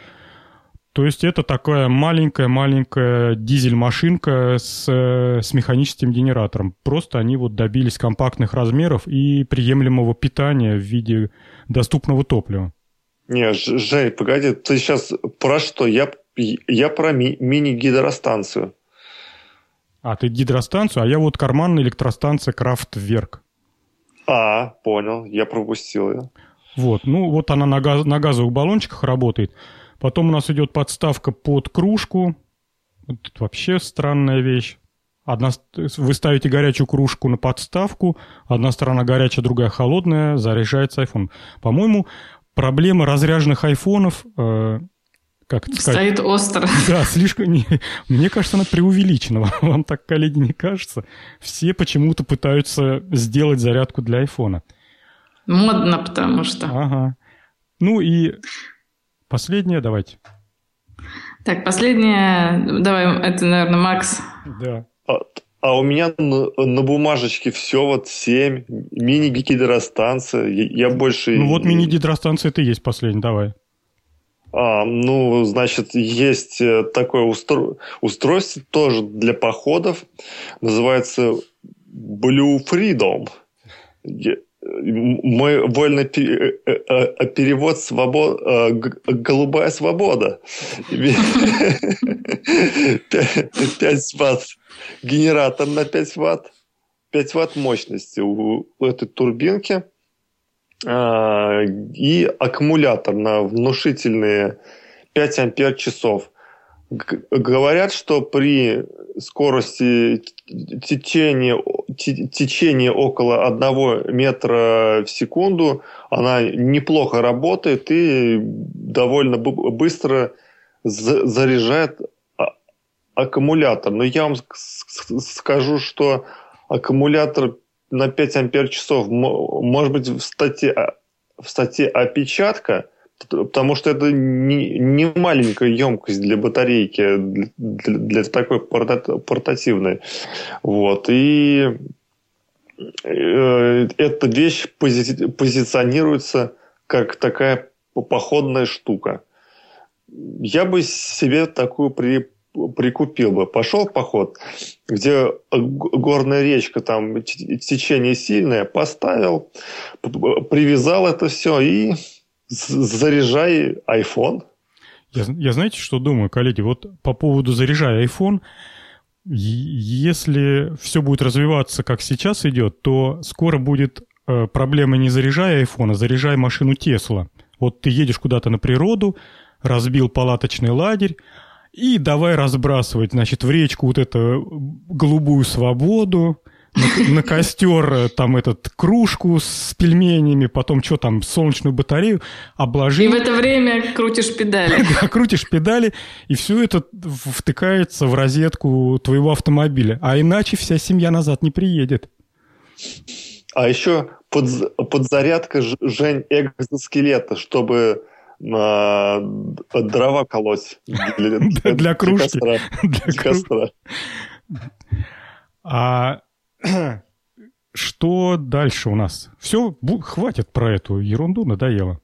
Speaker 1: То есть это такая маленькая-маленькая дизель-машинка с, э, с механическим генератором. Просто они вот добились компактных размеров и приемлемого питания в виде доступного топлива.
Speaker 2: Не, Жень, погоди, ты сейчас про что? Я, я про ми- мини-гидростанцию.
Speaker 1: А, ты гидростанцию, а я вот карманная электростанция Крафтверк.
Speaker 2: А, понял, я пропустил ее.
Speaker 1: Вот, ну вот она на, газ, на газовых баллончиках работает. Потом у нас идет подставка под кружку. Вот вообще странная вещь. Одна, вы ставите горячую кружку на подставку, одна сторона горячая, другая холодная, заряжается iPhone. По-моему, проблема разряженных айфонов, э, как это
Speaker 3: сказать? Стоит остро.
Speaker 1: Да, слишком... Не, мне кажется, она преувеличена. Вам так, коллеги, не кажется? Все почему-то пытаются сделать зарядку для айфона.
Speaker 3: Модно, потому что.
Speaker 1: Ага. Ну и последнее давайте.
Speaker 3: Так, последнее, давай, это, наверное, Макс.
Speaker 1: Да.
Speaker 2: А, а у меня на, на бумажечке все вот 7, мини-гидростанция. Я, я больше...
Speaker 1: Ну вот мини-гидростанция это и есть последний, давай.
Speaker 2: А, ну, значит, есть э, такое устро... устройство тоже для походов. Называется Blue Freedom. Мой вольный э, э, перевод свобод... «Голубая свобода». 5 ватт генератор на 5 ватт, 5 ватт мощности у этой турбинки и аккумулятор на внушительные 5 ампер часов. Говорят, что при скорости течения, течения около 1 метра в секунду она неплохо работает и довольно быстро заряжает аккумулятор. Но я вам скажу, что аккумулятор на 5 ампер часов, может быть, в статье, в статье опечатка, потому что это не, не маленькая емкость для батарейки, для, для такой портативной. Вот. И э, эта вещь пози, позиционируется как такая походная штука. Я бы себе такую при, прикупил бы. Пошел поход, где горная речка, там течение сильное, поставил, привязал это все и заряжай iPhone.
Speaker 1: Я, я знаете, что думаю, коллеги? Вот по поводу заряжая iPhone, если все будет развиваться, как сейчас идет, то скоро будет э, проблема не заряжая iPhone, а заряжая машину Тесла. Вот ты едешь куда-то на природу, разбил палаточный лагерь, и давай разбрасывать, значит, в речку вот эту голубую свободу, на, на костер э, там этот кружку с пельменями, потом что там, солнечную батарею, обложил.
Speaker 3: И в это время крутишь педали.
Speaker 1: Да, крутишь педали, и все это втыкается в розетку твоего автомобиля. А иначе вся семья назад не приедет.
Speaker 2: А еще под, подзарядка Жень экзоскелета, чтобы дрова колоть.
Speaker 1: Для, кружки. Для костра. А что дальше у нас? Все, хватит про эту ерунду, надоело.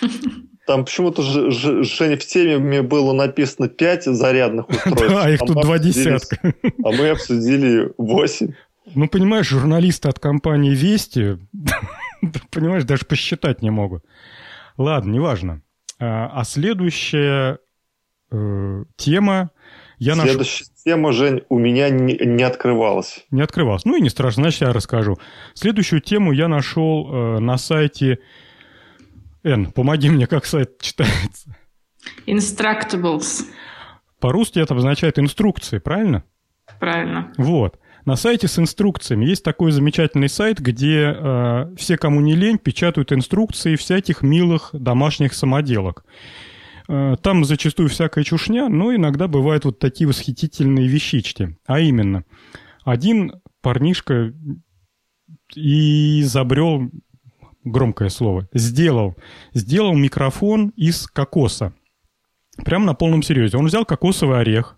Speaker 2: Там почему-то Женя в теме было написано 5 зарядных устройств.
Speaker 1: Да, их тут два десятка.
Speaker 2: А мы обсудили 8.
Speaker 1: Ну, понимаешь, журналисты от компании «Вести», понимаешь, даже посчитать не могут. Ладно, неважно. А, а следующая э, тема...
Speaker 2: Я Следующая наш... тема, Жень, у меня не, не открывалась.
Speaker 1: Не открывалась. Ну и не страшно, значит, я расскажу. Следующую тему я нашел э, на сайте... Эн, помоги мне, как сайт читается?
Speaker 3: Instructables.
Speaker 1: По-русски это обозначает инструкции, правильно?
Speaker 3: Правильно.
Speaker 1: Вот. На сайте с инструкциями есть такой замечательный сайт, где э, все, кому не лень, печатают инструкции всяких милых домашних самоделок. Э, там зачастую всякая чушня, но иногда бывают вот такие восхитительные вещички. А именно, один парнишка и изобрел, громкое слово, сделал, сделал микрофон из кокоса. Прямо на полном серьезе. Он взял кокосовый орех,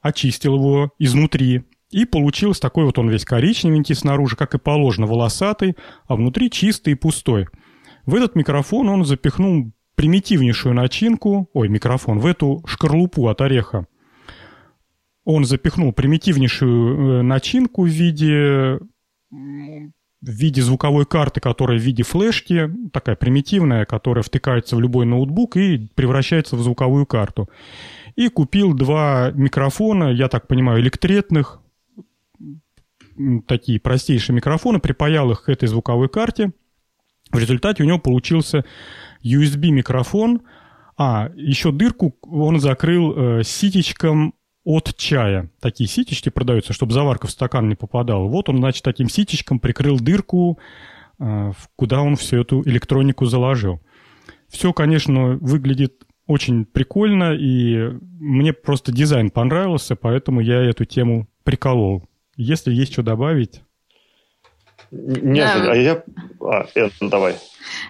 Speaker 1: очистил его изнутри, и получился такой вот он весь коричневенький снаружи, как и положено, волосатый, а внутри чистый и пустой. В этот микрофон он запихнул примитивнейшую начинку, ой, микрофон, в эту шкарлупу от ореха. Он запихнул примитивнейшую э, начинку в виде, в виде звуковой карты, которая в виде флешки, такая примитивная, которая втыкается в любой ноутбук и превращается в звуковую карту. И купил два микрофона, я так понимаю, электретных, такие простейшие микрофоны, припаял их к этой звуковой карте. В результате у него получился USB-микрофон, а еще дырку он закрыл э, ситечком от чая. Такие ситечки продаются, чтобы заварка в стакан не попадала. Вот он, значит, таким ситечком прикрыл дырку, э, куда он всю эту электронику заложил. Все, конечно, выглядит очень прикольно, и мне просто дизайн понравился, поэтому я эту тему приколол. Если есть что добавить...
Speaker 2: Нет, да. а я... А, Эн, давай.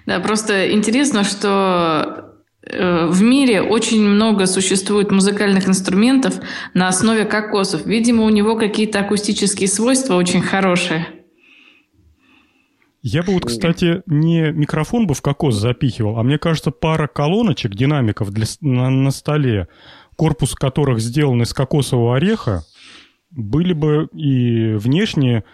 Speaker 3: Да, просто интересно, что э, в мире очень много существует музыкальных инструментов на основе кокосов. Видимо, у него какие-то акустические свойства очень хорошие.
Speaker 1: Я бы вот, кстати, не микрофон бы в кокос запихивал, а мне кажется, пара колоночек, динамиков для, на, на столе, корпус которых сделан из кокосового ореха, были бы и внешне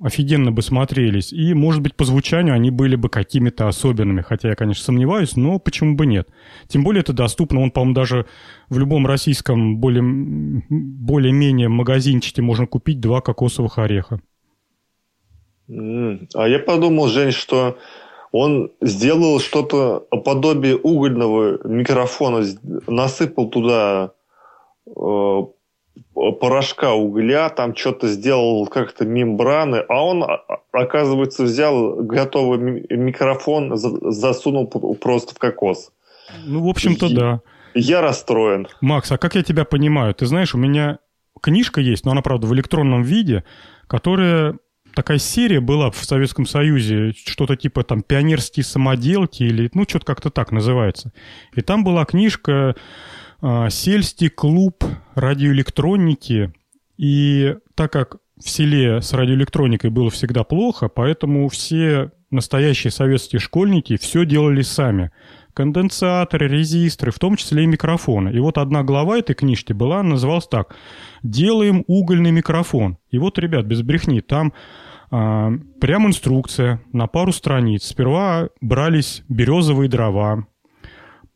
Speaker 1: офигенно бы смотрелись. И, может быть, по звучанию они были бы какими-то особенными. Хотя я, конечно, сомневаюсь, но почему бы нет? Тем более это доступно. Он, по-моему, даже в любом российском более, более-менее магазинчике можно купить два кокосовых ореха.
Speaker 2: А я подумал, Жень, что он сделал что-то подобие угольного микрофона, насыпал туда э, порошка угля, там что-то сделал как-то мембраны, а он, а, оказывается, взял готовый микрофон, засунул просто в кокос.
Speaker 1: Ну, в общем-то, да.
Speaker 2: Я расстроен.
Speaker 1: Макс, а как я тебя понимаю? Ты знаешь, у меня книжка есть, но она, правда, в электронном виде, которая такая серия была в Советском Союзе, что-то типа там «Пионерские самоделки» или, ну, что-то как-то так называется. И там была книжка а, сельский клуб радиоэлектроники. И так как в селе с радиоэлектроникой было всегда плохо, поэтому все настоящие советские школьники все делали сами. Конденсаторы, резисторы, в том числе и микрофоны. И вот одна глава этой книжки была, называлась так «Делаем угольный микрофон». И вот, ребят, без брехни, там прям инструкция на пару страниц. Сперва брались березовые дрова,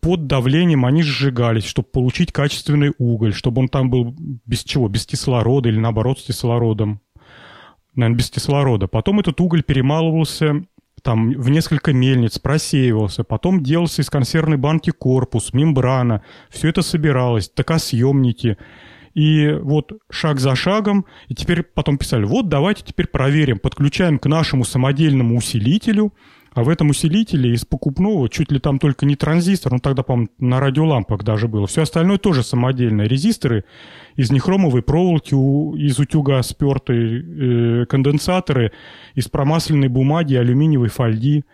Speaker 1: под давлением они сжигались, чтобы получить качественный уголь, чтобы он там был без чего, без кислорода или наоборот с кислородом. Наверное, без кислорода. Потом этот уголь перемалывался там в несколько мельниц, просеивался, потом делался из консервной банки корпус, мембрана, все это собиралось, токосъемники. И вот шаг за шагом, и теперь потом писали, вот давайте теперь проверим, подключаем к нашему самодельному усилителю – а в этом усилителе из покупного чуть ли там только не транзистор, ну тогда, по-моему, на радиолампах даже было. Все остальное тоже самодельное. Резисторы из нехромовой проволоки, из утюга спертые, э, конденсаторы из промасленной бумаги, алюминиевой фольги.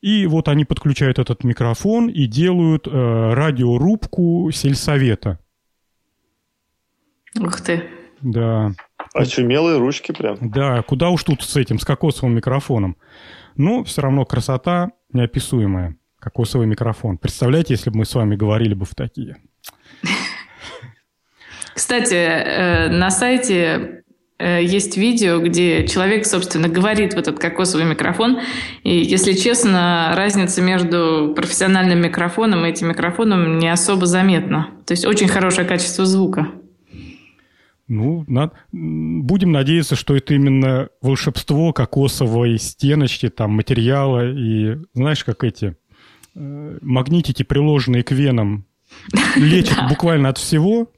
Speaker 1: И вот они подключают этот микрофон и делают э, радиорубку сельсовета.
Speaker 3: Ух ты.
Speaker 1: Да.
Speaker 2: Очумелые ручки прям.
Speaker 1: Да, куда уж тут с этим, с кокосовым микрофоном. Но все равно красота неописуемая. Кокосовый микрофон. Представляете, если бы мы с вами говорили бы в такие?
Speaker 3: Кстати, э, на сайте э, есть видео, где человек, собственно, говорит в этот кокосовый микрофон. И, если честно, разница между профессиональным микрофоном и этим микрофоном не особо заметна. То есть очень хорошее качество звука.
Speaker 1: Ну, над... будем надеяться, что это именно волшебство кокосовой стеночки, там, материала и, знаешь, как эти э, магнитики, приложенные к венам, лечат буквально от всего.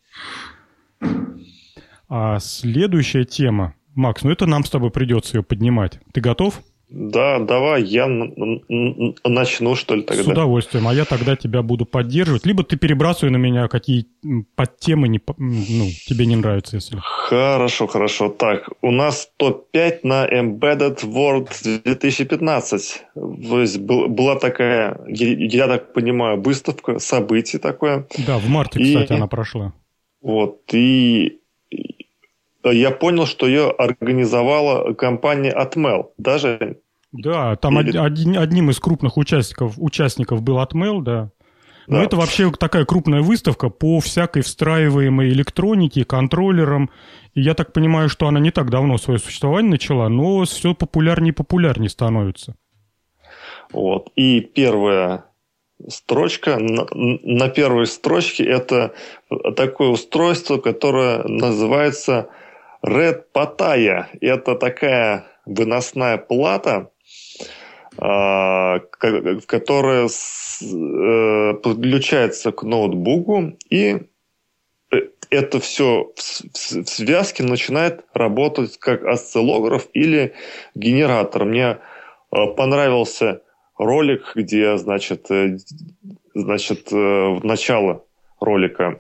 Speaker 1: А следующая тема, Макс, ну это нам с тобой придется ее поднимать. Ты готов?
Speaker 2: Да, давай, я начну, что ли, тогда.
Speaker 1: С удовольствием, а я тогда тебя буду поддерживать. Либо ты перебрасывай на меня, какие подтемы не, ну, тебе не нравятся, если...
Speaker 2: Хорошо, хорошо. Так, у нас топ-5 на Embedded World 2015. То есть была такая, я так понимаю, выставка, событие такое.
Speaker 1: Да, в марте, кстати, и, она прошла.
Speaker 2: Вот, и я понял, что ее организовала компания Atmel. Даже
Speaker 1: да, там Или... один, одним из крупных участников, участников был Atmel, да. Но да. это вообще такая крупная выставка по всякой встраиваемой электронике, контроллерам. И я так понимаю, что она не так давно свое существование начала, но все популярнее и популярнее становится.
Speaker 2: Вот. И первая строчка, на, на первой строчке это такое устройство, которое называется Red Pataya. Это такая выносная плата, а, которая э, подключается к ноутбуку, и э, это все в связке начинает работать как осциллограф или генератор. Мне э, понравился ролик, где, значит, значит в начало ролика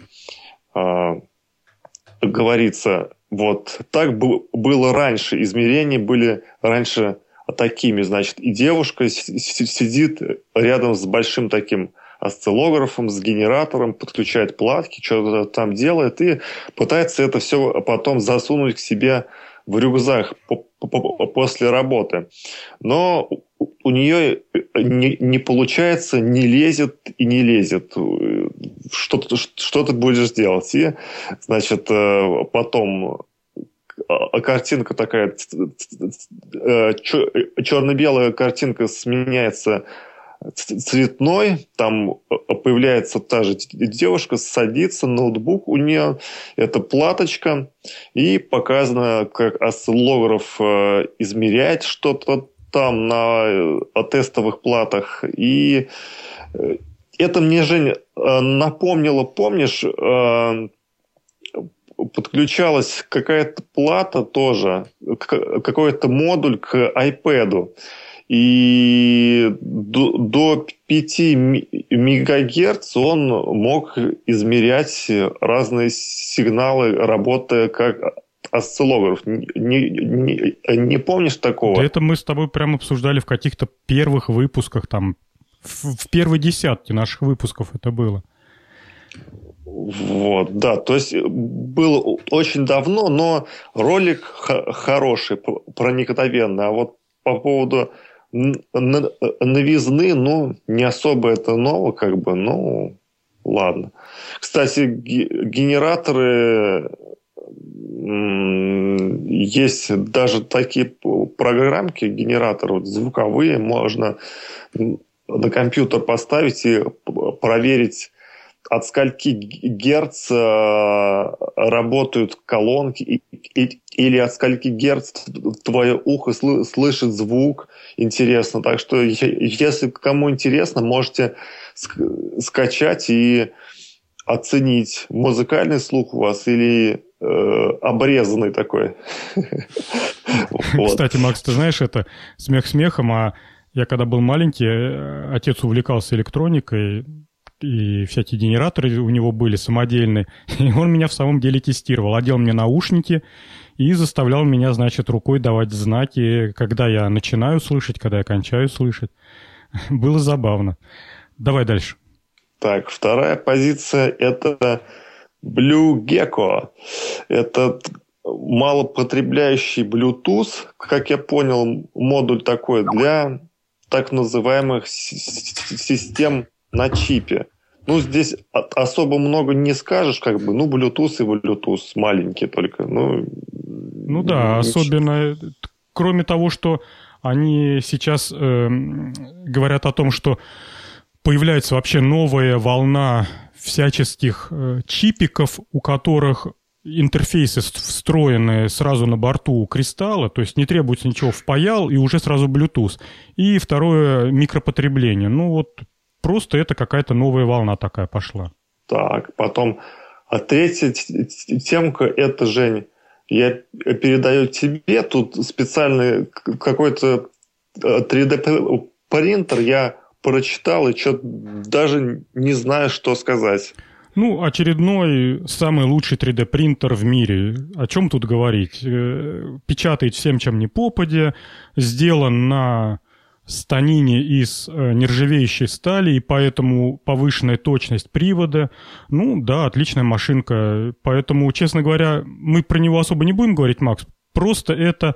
Speaker 2: говорится, вот. Так было раньше, измерения были раньше такими, значит, и девушка сидит рядом с большим таким осциллографом, с генератором, подключает платки, что-то там делает и пытается это все потом засунуть к себе в рюкзак после работы. Но у нее не, не получается, не лезет и не лезет. Что, что ты будешь делать? И, значит, э, потом а картинка такая, э, черно-белая картинка сменяется цветной, там появляется та же девушка, садится, ноутбук у нее, это платочка, и показано, как осциллограф э, измеряет что-то там на э, тестовых платах. И это мне, Женя, напомнило, помнишь, подключалась какая-то плата тоже, какой-то модуль к iPad. И до, до 5 мегагерц он мог измерять разные сигналы, работая как осциллограф. Не, не, не помнишь такого?
Speaker 1: Да это мы с тобой прямо обсуждали в каких-то первых выпусках, там, в, в первой десятке наших выпусков это было.
Speaker 2: Вот, да, то есть было очень давно, но ролик хороший, проникновенный. А вот по поводу новизны, ну, не особо это ново, как бы, ну, ладно. Кстати, генераторы есть даже такие программки, генераторы звуковые, можно на компьютер поставить и проверить от скольки герц э, работают колонки и, и, или от скольки герц твое ухо сл, слышит звук, интересно. Так что, если кому интересно, можете скачать и оценить, музыкальный слух у вас или э, обрезанный такой.
Speaker 1: Кстати, Макс, ты знаешь, это смех смехом, а я когда был маленький, э, отец увлекался электроникой, и всякие генераторы у него были самодельные. И он меня в самом деле тестировал. Одел мне наушники и заставлял меня, значит, рукой давать знаки, когда я начинаю слышать, когда я кончаю слышать. Было забавно. Давай дальше.
Speaker 2: Так, вторая позиция – это Blue Gecko. Это малопотребляющий Bluetooth, как я понял, модуль такой для так называемых систем на чипе. Ну, здесь особо много не скажешь, как бы, ну, Bluetooth и Bluetooth маленькие только, ну...
Speaker 1: Ну да, ничего. особенно, кроме того, что они сейчас э, говорят о том, что появляется вообще новая волна всяческих э, чипиков, у которых интерфейсы встроены сразу на борту кристалла, то есть не требуется ничего впаял, и уже сразу Bluetooth. И второе, микропотребление. Ну вот Просто это какая-то новая волна такая пошла.
Speaker 2: Так, потом... А третья темка – это, Жень, я передаю тебе тут специальный какой-то 3D принтер я прочитал и что даже не знаю, что сказать.
Speaker 1: Ну, очередной самый лучший 3D-принтер в мире. О чем тут говорить? Э, печатает всем, чем не попадя. Сделан на станине из э, нержавеющей стали, и поэтому повышенная точность привода. Ну, да, отличная машинка. Поэтому, честно говоря, мы про него особо не будем говорить, Макс. Просто это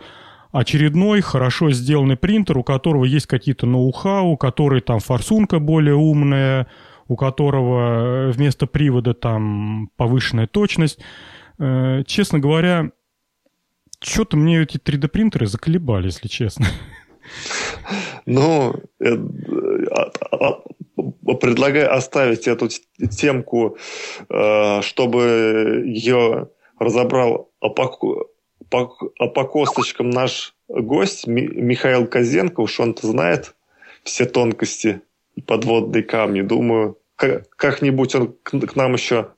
Speaker 1: очередной хорошо сделанный принтер, у которого есть какие-то ноу-хау, который там форсунка более умная, у которого э, вместо привода там повышенная точность. Э, честно говоря, что-то мне эти 3D-принтеры заколебали, если честно.
Speaker 2: Ну, э, предлагаю оставить эту темку, чтобы ее разобрал по, по, по косточкам наш гость Михаил Козенко. Уж он-то знает все тонкости подводные камни. Думаю, как-нибудь он к нам еще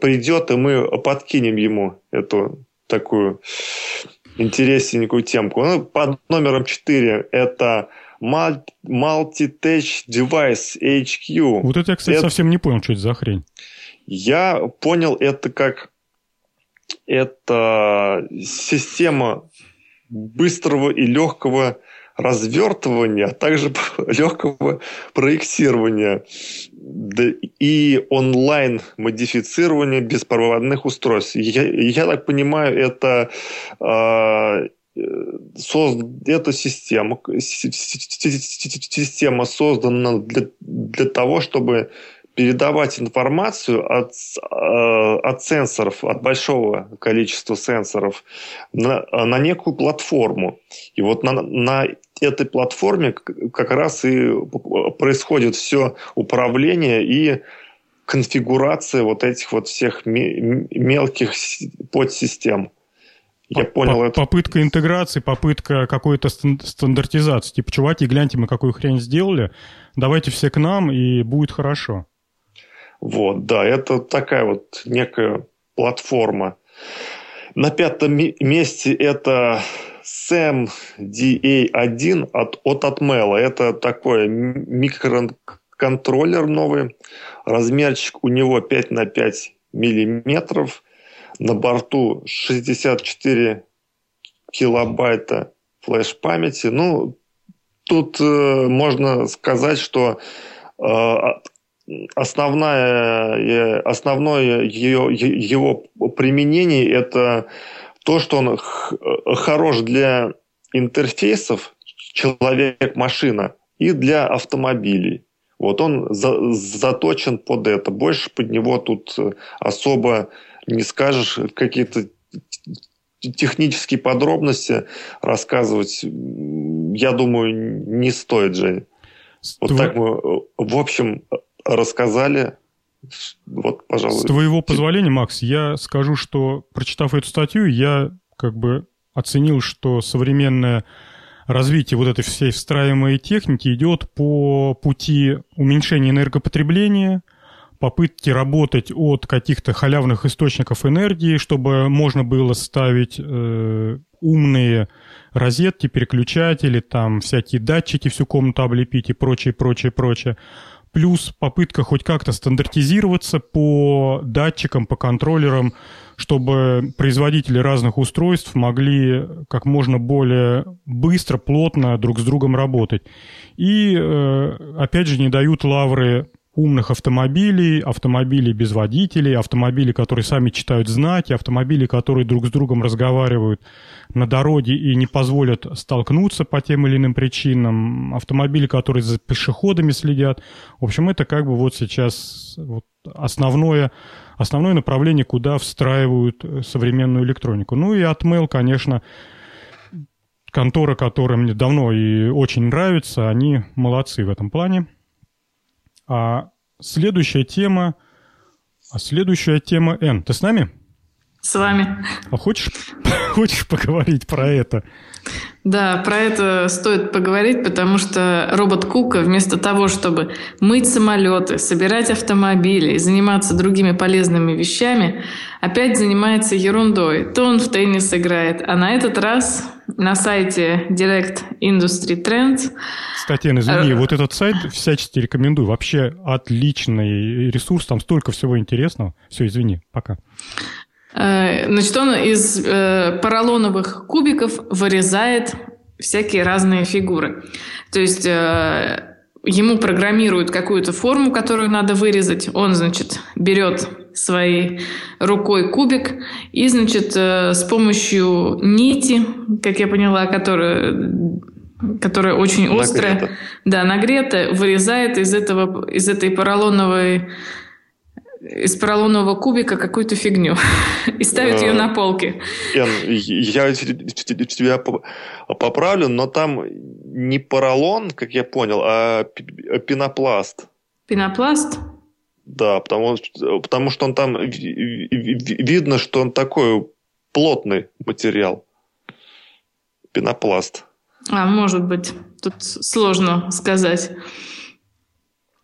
Speaker 2: придет, и мы подкинем ему эту такую интересненькую темку. Ну, под номером 4 это Multi-Touch Device HQ.
Speaker 1: Вот это я, кстати, это... совсем не понял, что это за хрень.
Speaker 2: Я понял это как это система быстрого и легкого развертывания, а также легкого проектирования и онлайн модифицирования беспроводных устройств. Я, я так понимаю, это э, созд... эта система, система создана для, для того, чтобы передавать информацию от, э, от сенсоров, от большого количества сенсоров на, на некую платформу. И вот на, на этой платформе как раз и происходит все управление и конфигурация вот этих вот всех мелких подсистем.
Speaker 1: Я По понял это. Попытка интеграции, попытка какой-то стандартизации. Типа, чуваки, гляньте, мы какую хрень сделали, давайте все к нам, и будет хорошо.
Speaker 2: Вот, да, это такая вот некая платформа. На пятом месте это SAM DA1 от, от Atmel. Это такой микроконтроллер новый. Размерчик у него 5 на 5 миллиметров. На борту 64 килобайта флеш-памяти. Ну, тут э, можно сказать, что э, основная, основное ее, его применение это то, что он хорош для интерфейсов человек-машина и для автомобилей. Вот он за, заточен под это. Больше под него тут особо не скажешь какие-то технические подробности рассказывать, я думаю, не стоит, Жень. Вот так мы, в общем, рассказали. Вот, пожалуй.
Speaker 1: С твоего позволения, Макс, я скажу, что, прочитав эту статью, я как бы оценил, что современное развитие вот этой всей встраиваемой техники идет по пути уменьшения энергопотребления, попытки работать от каких-то халявных источников энергии, чтобы можно было ставить э, умные розетки, переключатели, там всякие датчики всю комнату облепить и прочее, прочее, прочее плюс попытка хоть как-то стандартизироваться по датчикам, по контроллерам, чтобы производители разных устройств могли как можно более быстро, плотно друг с другом работать. И, э, опять же, не дают лавры умных автомобилей, автомобилей без водителей, автомобилей, которые сами читают знаки, автомобили, которые друг с другом разговаривают на дороге и не позволят столкнуться по тем или иным причинам, автомобили, которые за пешеходами следят. В общем, это как бы вот сейчас вот основное, основное направление, куда встраивают современную электронику. Ну и Atmel, конечно, контора, которая мне давно и очень нравится, они молодцы в этом плане. А следующая тема... А следующая тема Н. Ты с нами?
Speaker 3: С вами.
Speaker 1: А хочешь, хочешь поговорить про это?
Speaker 3: Да, про это стоит поговорить, потому что робот Кука вместо того, чтобы мыть самолеты, собирать автомобили и заниматься другими полезными вещами, опять занимается ерундой. То он в теннис играет, а на этот раз на сайте Direct Industry Trends.
Speaker 1: Кстати, извини, э, вот этот сайт всячески рекомендую. Вообще отличный ресурс, там столько всего интересного. Все, извини, пока.
Speaker 3: Э, значит, он из э, поролоновых кубиков вырезает всякие разные фигуры. То есть э, ему программируют какую-то форму, которую надо вырезать. Он, значит, берет своей рукой кубик и, значит, э, с помощью нити, как я поняла, которая которая очень острая, нагрета. да, нагрета, вырезает из этого из этой поролоновой из поролонового кубика какую-то фигню и ставит ее на полке.
Speaker 2: Я тебя поправлю, но там не поролон, как я понял, а пенопласт.
Speaker 3: Пенопласт?
Speaker 2: Да, потому, потому что он там видно, что он такой плотный материал. Пенопласт.
Speaker 3: А, может быть. Тут сложно сказать.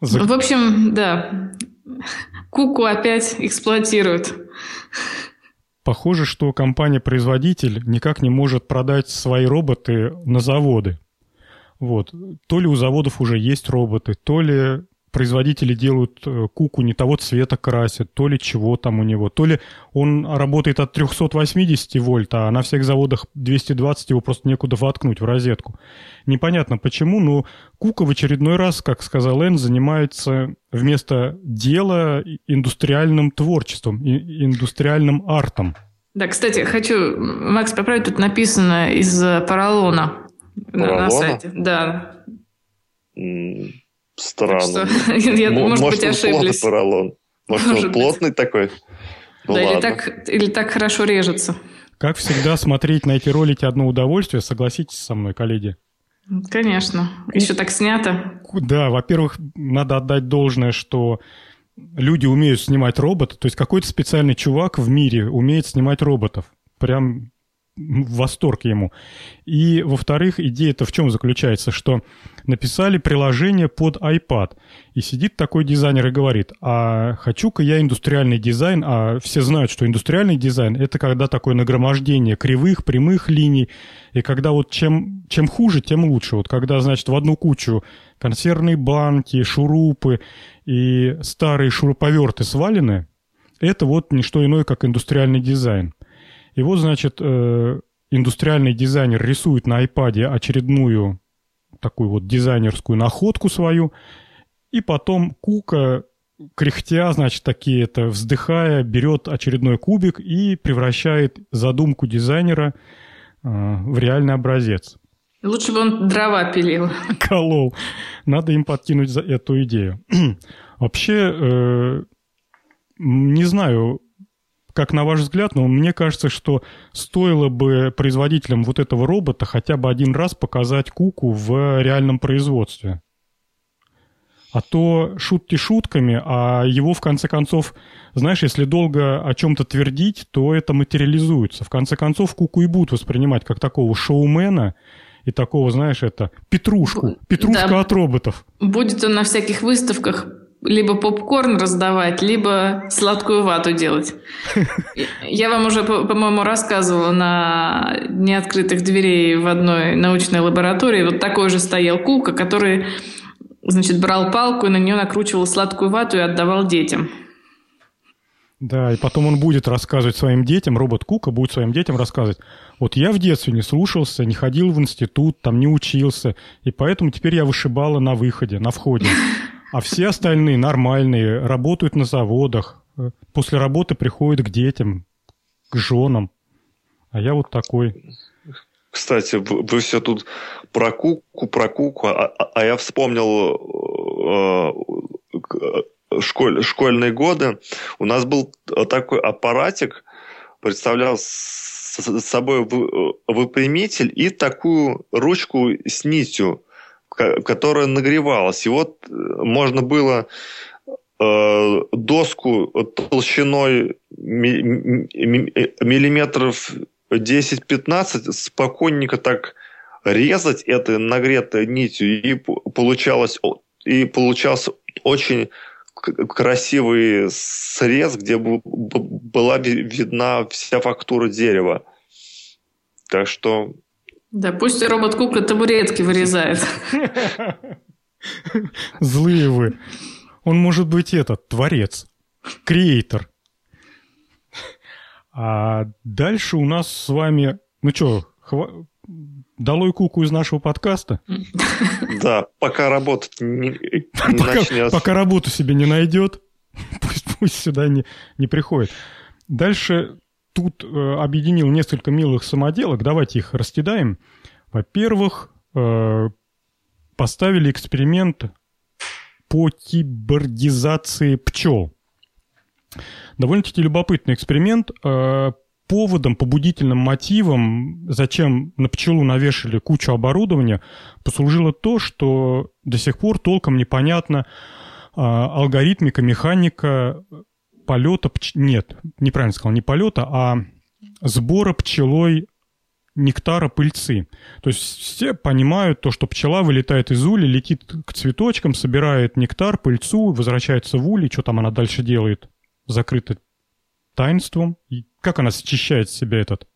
Speaker 3: В общем, да. Куку опять эксплуатируют.
Speaker 1: Похоже, что компания-производитель никак не может продать свои роботы на заводы. Вот. То ли у заводов уже есть роботы, то ли производители делают э, куку не того цвета красят, то ли чего там у него, то ли он работает от 380 вольт, а на всех заводах 220 его просто некуда воткнуть в розетку. Непонятно почему, но Кука в очередной раз, как сказал Эн, занимается вместо дела индустриальным творчеством, индустриальным артом.
Speaker 3: Да, кстати, хочу, Макс, поправить, тут написано из поролона, поролона? На, на сайте. Да.
Speaker 2: Странно.
Speaker 3: Я, может, может быть, ошиблись.
Speaker 2: поролон. Может, может он плотный такой?
Speaker 3: Ну, да, или так, или так хорошо режется.
Speaker 1: Как всегда, смотреть на эти ролики одно удовольствие, согласитесь со мной, коллеги.
Speaker 3: Конечно. Еще так снято.
Speaker 1: Да, во-первых, надо отдать должное, что люди умеют снимать робота. То есть какой-то специальный чувак в мире умеет снимать роботов. Прям восторг ему. И, во-вторых, идея-то в чем заключается, что написали приложение под iPad, и сидит такой дизайнер и говорит, а хочу-ка я индустриальный дизайн, а все знают, что индустриальный дизайн — это когда такое нагромождение кривых, прямых линий, и когда вот чем, чем хуже, тем лучше. Вот когда, значит, в одну кучу консервные банки, шурупы и старые шуруповерты свалены, это вот не что иное, как индустриальный дизайн. И вот, значит, э, индустриальный дизайнер рисует на iPad очередную такую вот дизайнерскую находку свою, и потом Кука, кряхтя, значит, такие это, вздыхая, берет очередной кубик и превращает задумку дизайнера э, в реальный образец.
Speaker 3: Лучше бы он дрова пилил.
Speaker 1: Колол. Надо им подкинуть за эту идею. Вообще, э, не знаю, как на ваш взгляд, но мне кажется, что стоило бы производителям вот этого робота хотя бы один раз показать куку в реальном производстве. А то шутки шутками, а его в конце концов, знаешь, если долго о чем-то твердить, то это материализуется. В конце концов, куку и будут воспринимать как такого шоумена и такого, знаешь, это петрушку, петрушка да. от роботов.
Speaker 3: Будет он на всяких выставках либо попкорн раздавать, либо сладкую вату делать. Я вам уже, по-моему, рассказывала на Дне открытых дверей в одной научной лаборатории. Вот такой же стоял Кука, который, значит, брал палку и на нее накручивал сладкую вату и отдавал детям.
Speaker 1: Да, и потом он будет рассказывать своим детям, робот Кука будет своим детям рассказывать, вот я в детстве не слушался, не ходил в институт, там не учился, и поэтому теперь я вышибала на выходе, на входе. А все остальные нормальные, работают на заводах, после работы приходят к детям, к женам. А я вот такой.
Speaker 2: Кстати, вы, все тут про куку, про куку, а, а, а я вспомнил э, школь, школьные годы. У нас был такой аппаратик, представлял с собой выпрямитель и такую ручку с нитью которая нагревалась. И вот э, можно было э, доску толщиной миллиметров 10-15 спокойненько так резать этой нагретой нитью, и получалось, и получался очень красивый срез, где была видна вся фактура дерева. Так что
Speaker 3: Да, пусть робот-кукла табуретки вырезает.
Speaker 1: Злые вы. Он может быть этот, творец, креатор. А дальше у нас с вами... Ну что, хва... долой куку из нашего подкаста?
Speaker 2: Да, пока работать не, не
Speaker 1: пока,
Speaker 2: начнется.
Speaker 1: Пока работу себе не найдет, пусть, пусть сюда не, не приходит. Дальше тут э, объединил несколько милых самоделок. Давайте их раскидаем. Во-первых, э, поставили эксперимент по кибордизации пчел. Довольно-таки любопытный эксперимент. Э, поводом, побудительным мотивом, зачем на пчелу навешали кучу оборудования, послужило то, что до сих пор толком непонятно э, алгоритмика, механика полета... Пч... Нет, неправильно сказал, не полета, а сбора пчелой нектара пыльцы. То есть все понимают то, что пчела вылетает из ули, летит к цветочкам, собирает нектар, пыльцу, возвращается в улей, что там она дальше делает, закрыто таинством. И как она счищает с себя этот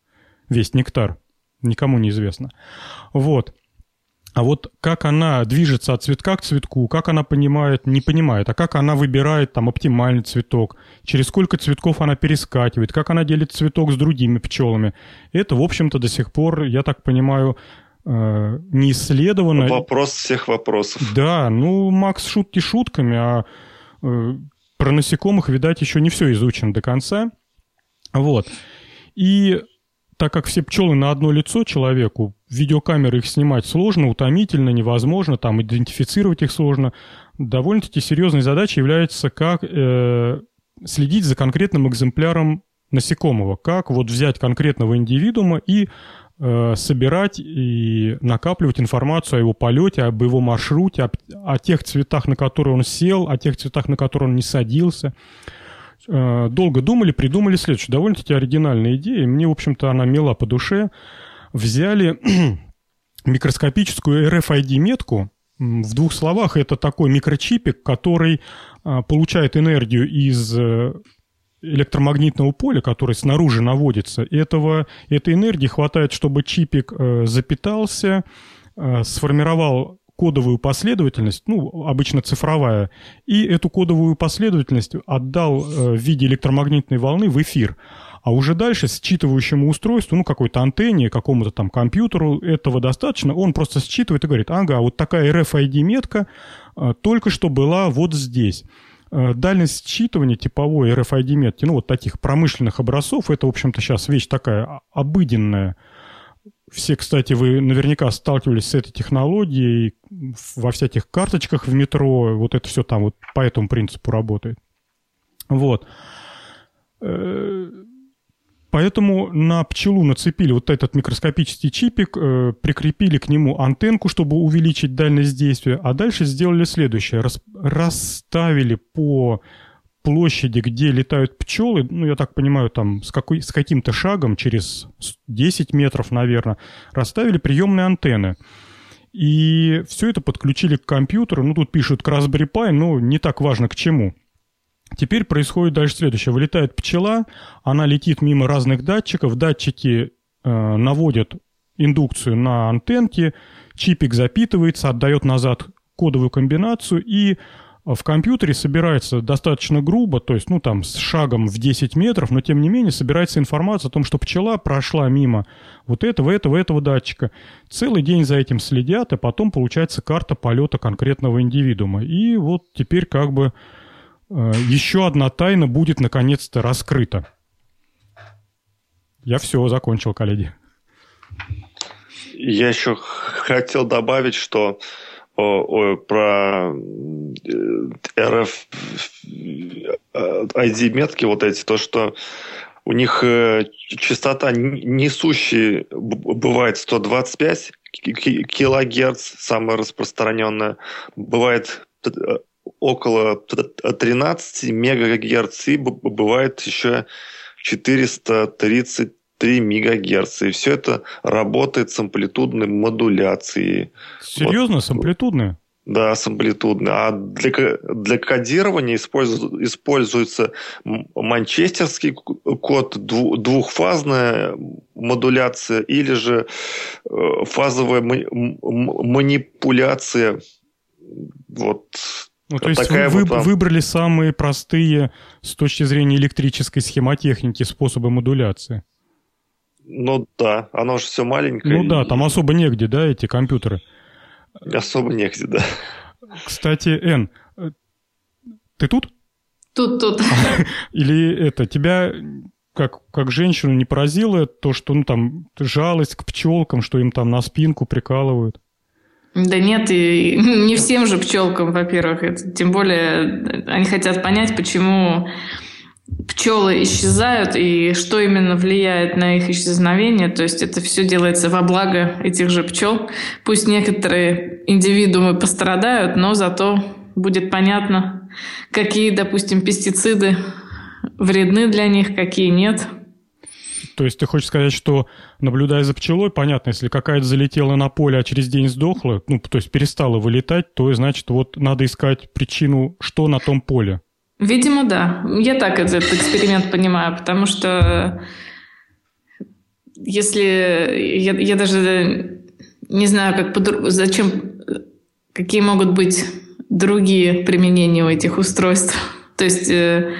Speaker 1: весь нектар, никому не известно. Вот. А вот как она движется от цветка к цветку, как она понимает, не понимает, а как она выбирает там оптимальный цветок, через сколько цветков она перескакивает, как она делит цветок с другими пчелами. Это, в общем-то, до сих пор, я так понимаю, э, не исследовано.
Speaker 2: Вопрос всех вопросов.
Speaker 1: Да, ну, Макс, шутки шутками, а э, про насекомых, видать, еще не все изучено до конца. Вот. И так как все пчелы на одно лицо человеку, видеокамеры их снимать сложно, утомительно, невозможно, там идентифицировать их сложно. Довольно-таки серьезной задачей является, как э, следить за конкретным экземпляром насекомого, как вот взять конкретного индивидуума и э, собирать и накапливать информацию о его полете, об его маршруте, о, о тех цветах, на которые он сел, о тех цветах, на которые он не садился. Э, долго думали, придумали следующую. Довольно-таки оригинальная идея. Мне, в общем-то, она мила по душе. Взяли микроскопическую RFID-метку. В двух словах, это такой микрочипик, который э, получает энергию из э, электромагнитного поля, которое снаружи наводится. Этого, этой энергии хватает, чтобы чипик запитался, сформировал кодовую последовательность, ну, обычно цифровая, и эту кодовую последовательность отдал э, в виде электромагнитной волны в эфир. А уже дальше считывающему устройству, ну, какой-то антенне, какому-то там компьютеру этого достаточно, он просто считывает и говорит, ага, вот такая RFID-метка э, только что была вот здесь. Э, дальность считывания типовой RFID-метки, ну, вот таких промышленных образцов, это, в общем-то, сейчас вещь такая обыденная, все, кстати, вы наверняка сталкивались с этой технологией во всяких карточках в метро. Вот это все там вот по этому принципу работает. Вот. Э, поэтому на пчелу нацепили вот этот микроскопический чипик, э, прикрепили к нему антенку, чтобы увеличить дальность действия, а дальше сделали следующее. Расставили по площади, где летают пчелы, ну, я так понимаю, там с, какой, с каким-то шагом, через 10 метров, наверное, расставили приемные антенны. И все это подключили к компьютеру. Ну, тут пишут к Raspberry Pi, но не так важно к чему. Теперь происходит дальше следующее. Вылетает пчела, она летит мимо разных датчиков, датчики э, наводят индукцию на антенки, чипик запитывается, отдает назад кодовую комбинацию, и в компьютере собирается достаточно грубо, то есть, ну, там, с шагом в 10 метров, но, тем не менее, собирается информация о том, что пчела прошла мимо вот этого, этого, этого датчика. Целый день за этим следят, и потом получается карта полета конкретного индивидуума. И вот теперь как бы э, еще одна тайна будет наконец-то раскрыта. Я все, закончил, коллеги.
Speaker 2: Я еще хотел добавить, что про RF ID метки вот эти, то, что у них э, частота несущая бывает 125 килогерц, самая распространенная, бывает э, около 13 мегагерц, и бывает еще 430 3 МГц. И все это работает с амплитудной модуляцией.
Speaker 1: Серьезно, вот. с амплитудной?
Speaker 2: Да, с амплитудной. А для, для кодирования используется, используется манчестерский код, двухфазная модуляция или же э, фазовая манипуляция. Вот
Speaker 1: ну, то есть Такая вы вот выбрали самые простые с точки зрения электрической схемотехники способы модуляции.
Speaker 2: Ну да, оно же все маленькое.
Speaker 1: Ну да, там особо негде, да, эти компьютеры?
Speaker 2: Особо негде, да.
Speaker 1: Кстати, Эн, ты тут?
Speaker 3: Тут, тут.
Speaker 1: Или это, тебя как, как женщину не поразило то, что ну там жалость к пчелкам, что им там на спинку прикалывают?
Speaker 3: Да нет, и не всем же пчелкам, во-первых. Это, тем более они хотят понять, почему пчелы исчезают и что именно влияет на их исчезновение. То есть это все делается во благо этих же пчел. Пусть некоторые индивидуумы пострадают, но зато будет понятно, какие, допустим, пестициды вредны для них, какие нет.
Speaker 1: То есть ты хочешь сказать, что наблюдая за пчелой, понятно, если какая-то залетела на поле, а через день сдохла, ну, то есть перестала вылетать, то значит, вот надо искать причину, что на том поле.
Speaker 3: Видимо, да. Я так этот эксперимент понимаю, потому что если я, я даже не знаю, как зачем, какие могут быть другие применения у этих устройств. То есть э,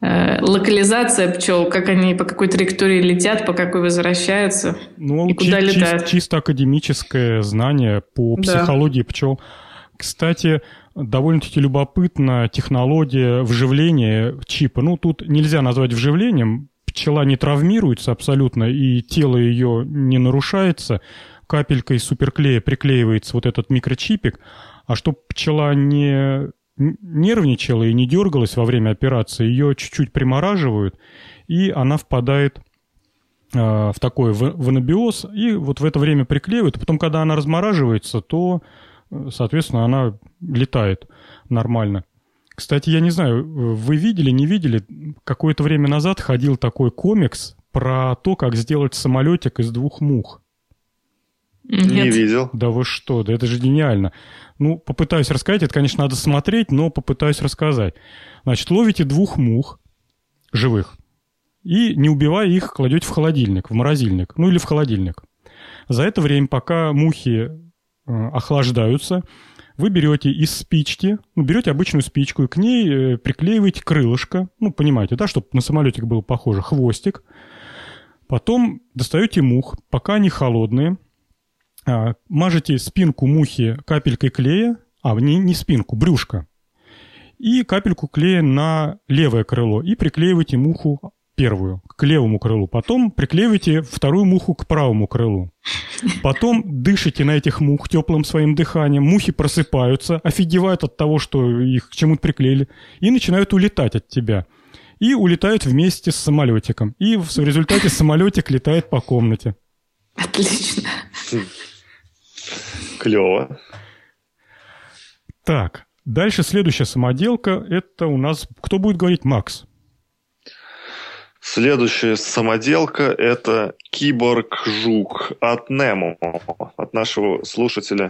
Speaker 3: э, локализация пчел, как они по какой траектории летят, по какой возвращаются ну, и куда чи- летают.
Speaker 1: Чис- чисто академическое знание по психологии да. пчел. Кстати, довольно-таки любопытна технология вживления чипа. Ну, тут нельзя назвать вживлением. Пчела не травмируется абсолютно, и тело ее не нарушается. Капелькой суперклея приклеивается вот этот микрочипик. А чтобы пчела не нервничала и не дергалась во время операции, ее чуть-чуть примораживают, и она впадает э, в такой в анабиоз, и вот в это время приклеивают. Потом, когда она размораживается, то соответственно, она летает нормально. Кстати, я не знаю, вы видели, не видели, какое-то время назад ходил такой комикс про то, как сделать самолетик из двух мух.
Speaker 2: Нет. Не видел.
Speaker 1: Да вы что, да это же гениально. Ну, попытаюсь рассказать, это, конечно, надо смотреть, но попытаюсь рассказать. Значит, ловите двух мух живых и, не убивая их, кладете в холодильник, в морозильник, ну или в холодильник. За это время, пока мухи охлаждаются, вы берете из спички, ну, берете обычную спичку и к ней э, приклеиваете крылышко, ну, понимаете, да, чтобы на самолетик был похоже, хвостик. Потом достаете мух, пока они холодные, а, мажете спинку мухи капелькой клея, а, не, не спинку, брюшко, и капельку клея на левое крыло, и приклеиваете муху первую к левому крылу, потом приклеиваете вторую муху к правому крылу. Потом дышите на этих мух теплым своим дыханием, мухи просыпаются, офигевают от того, что их к чему-то приклеили, и начинают улетать от тебя. И улетают вместе с самолетиком. И в результате самолетик летает по комнате.
Speaker 3: Отлично.
Speaker 2: Клево.
Speaker 1: Так, дальше следующая самоделка. Это у нас... Кто будет говорить? Макс.
Speaker 2: Следующая самоделка – это киборг-жук от Немо, от нашего слушателя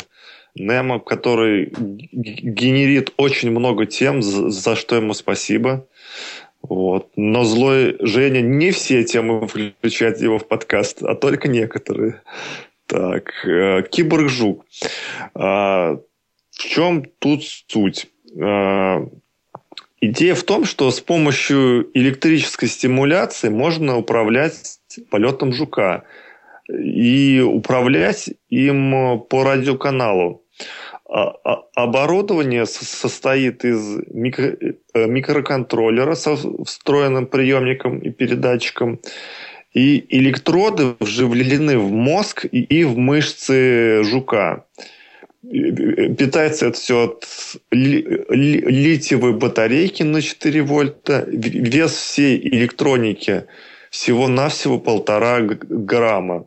Speaker 2: Немо, который генерит очень много тем, за что ему спасибо. Вот. Но злой Женя не все темы включает его в подкаст, а только некоторые. Так, э, киборг-жук. А, в чем тут суть? Идея в том, что с помощью электрической стимуляции можно управлять полетом жука и управлять им по радиоканалу. А, а, оборудование состоит из э, микроконтроллера со встроенным приемником и передатчиком, и электроды вживлены в мозг и в мышцы жука питается это все от литиевой батарейки на 4 вольта. Вес всей электроники всего-навсего полтора грамма.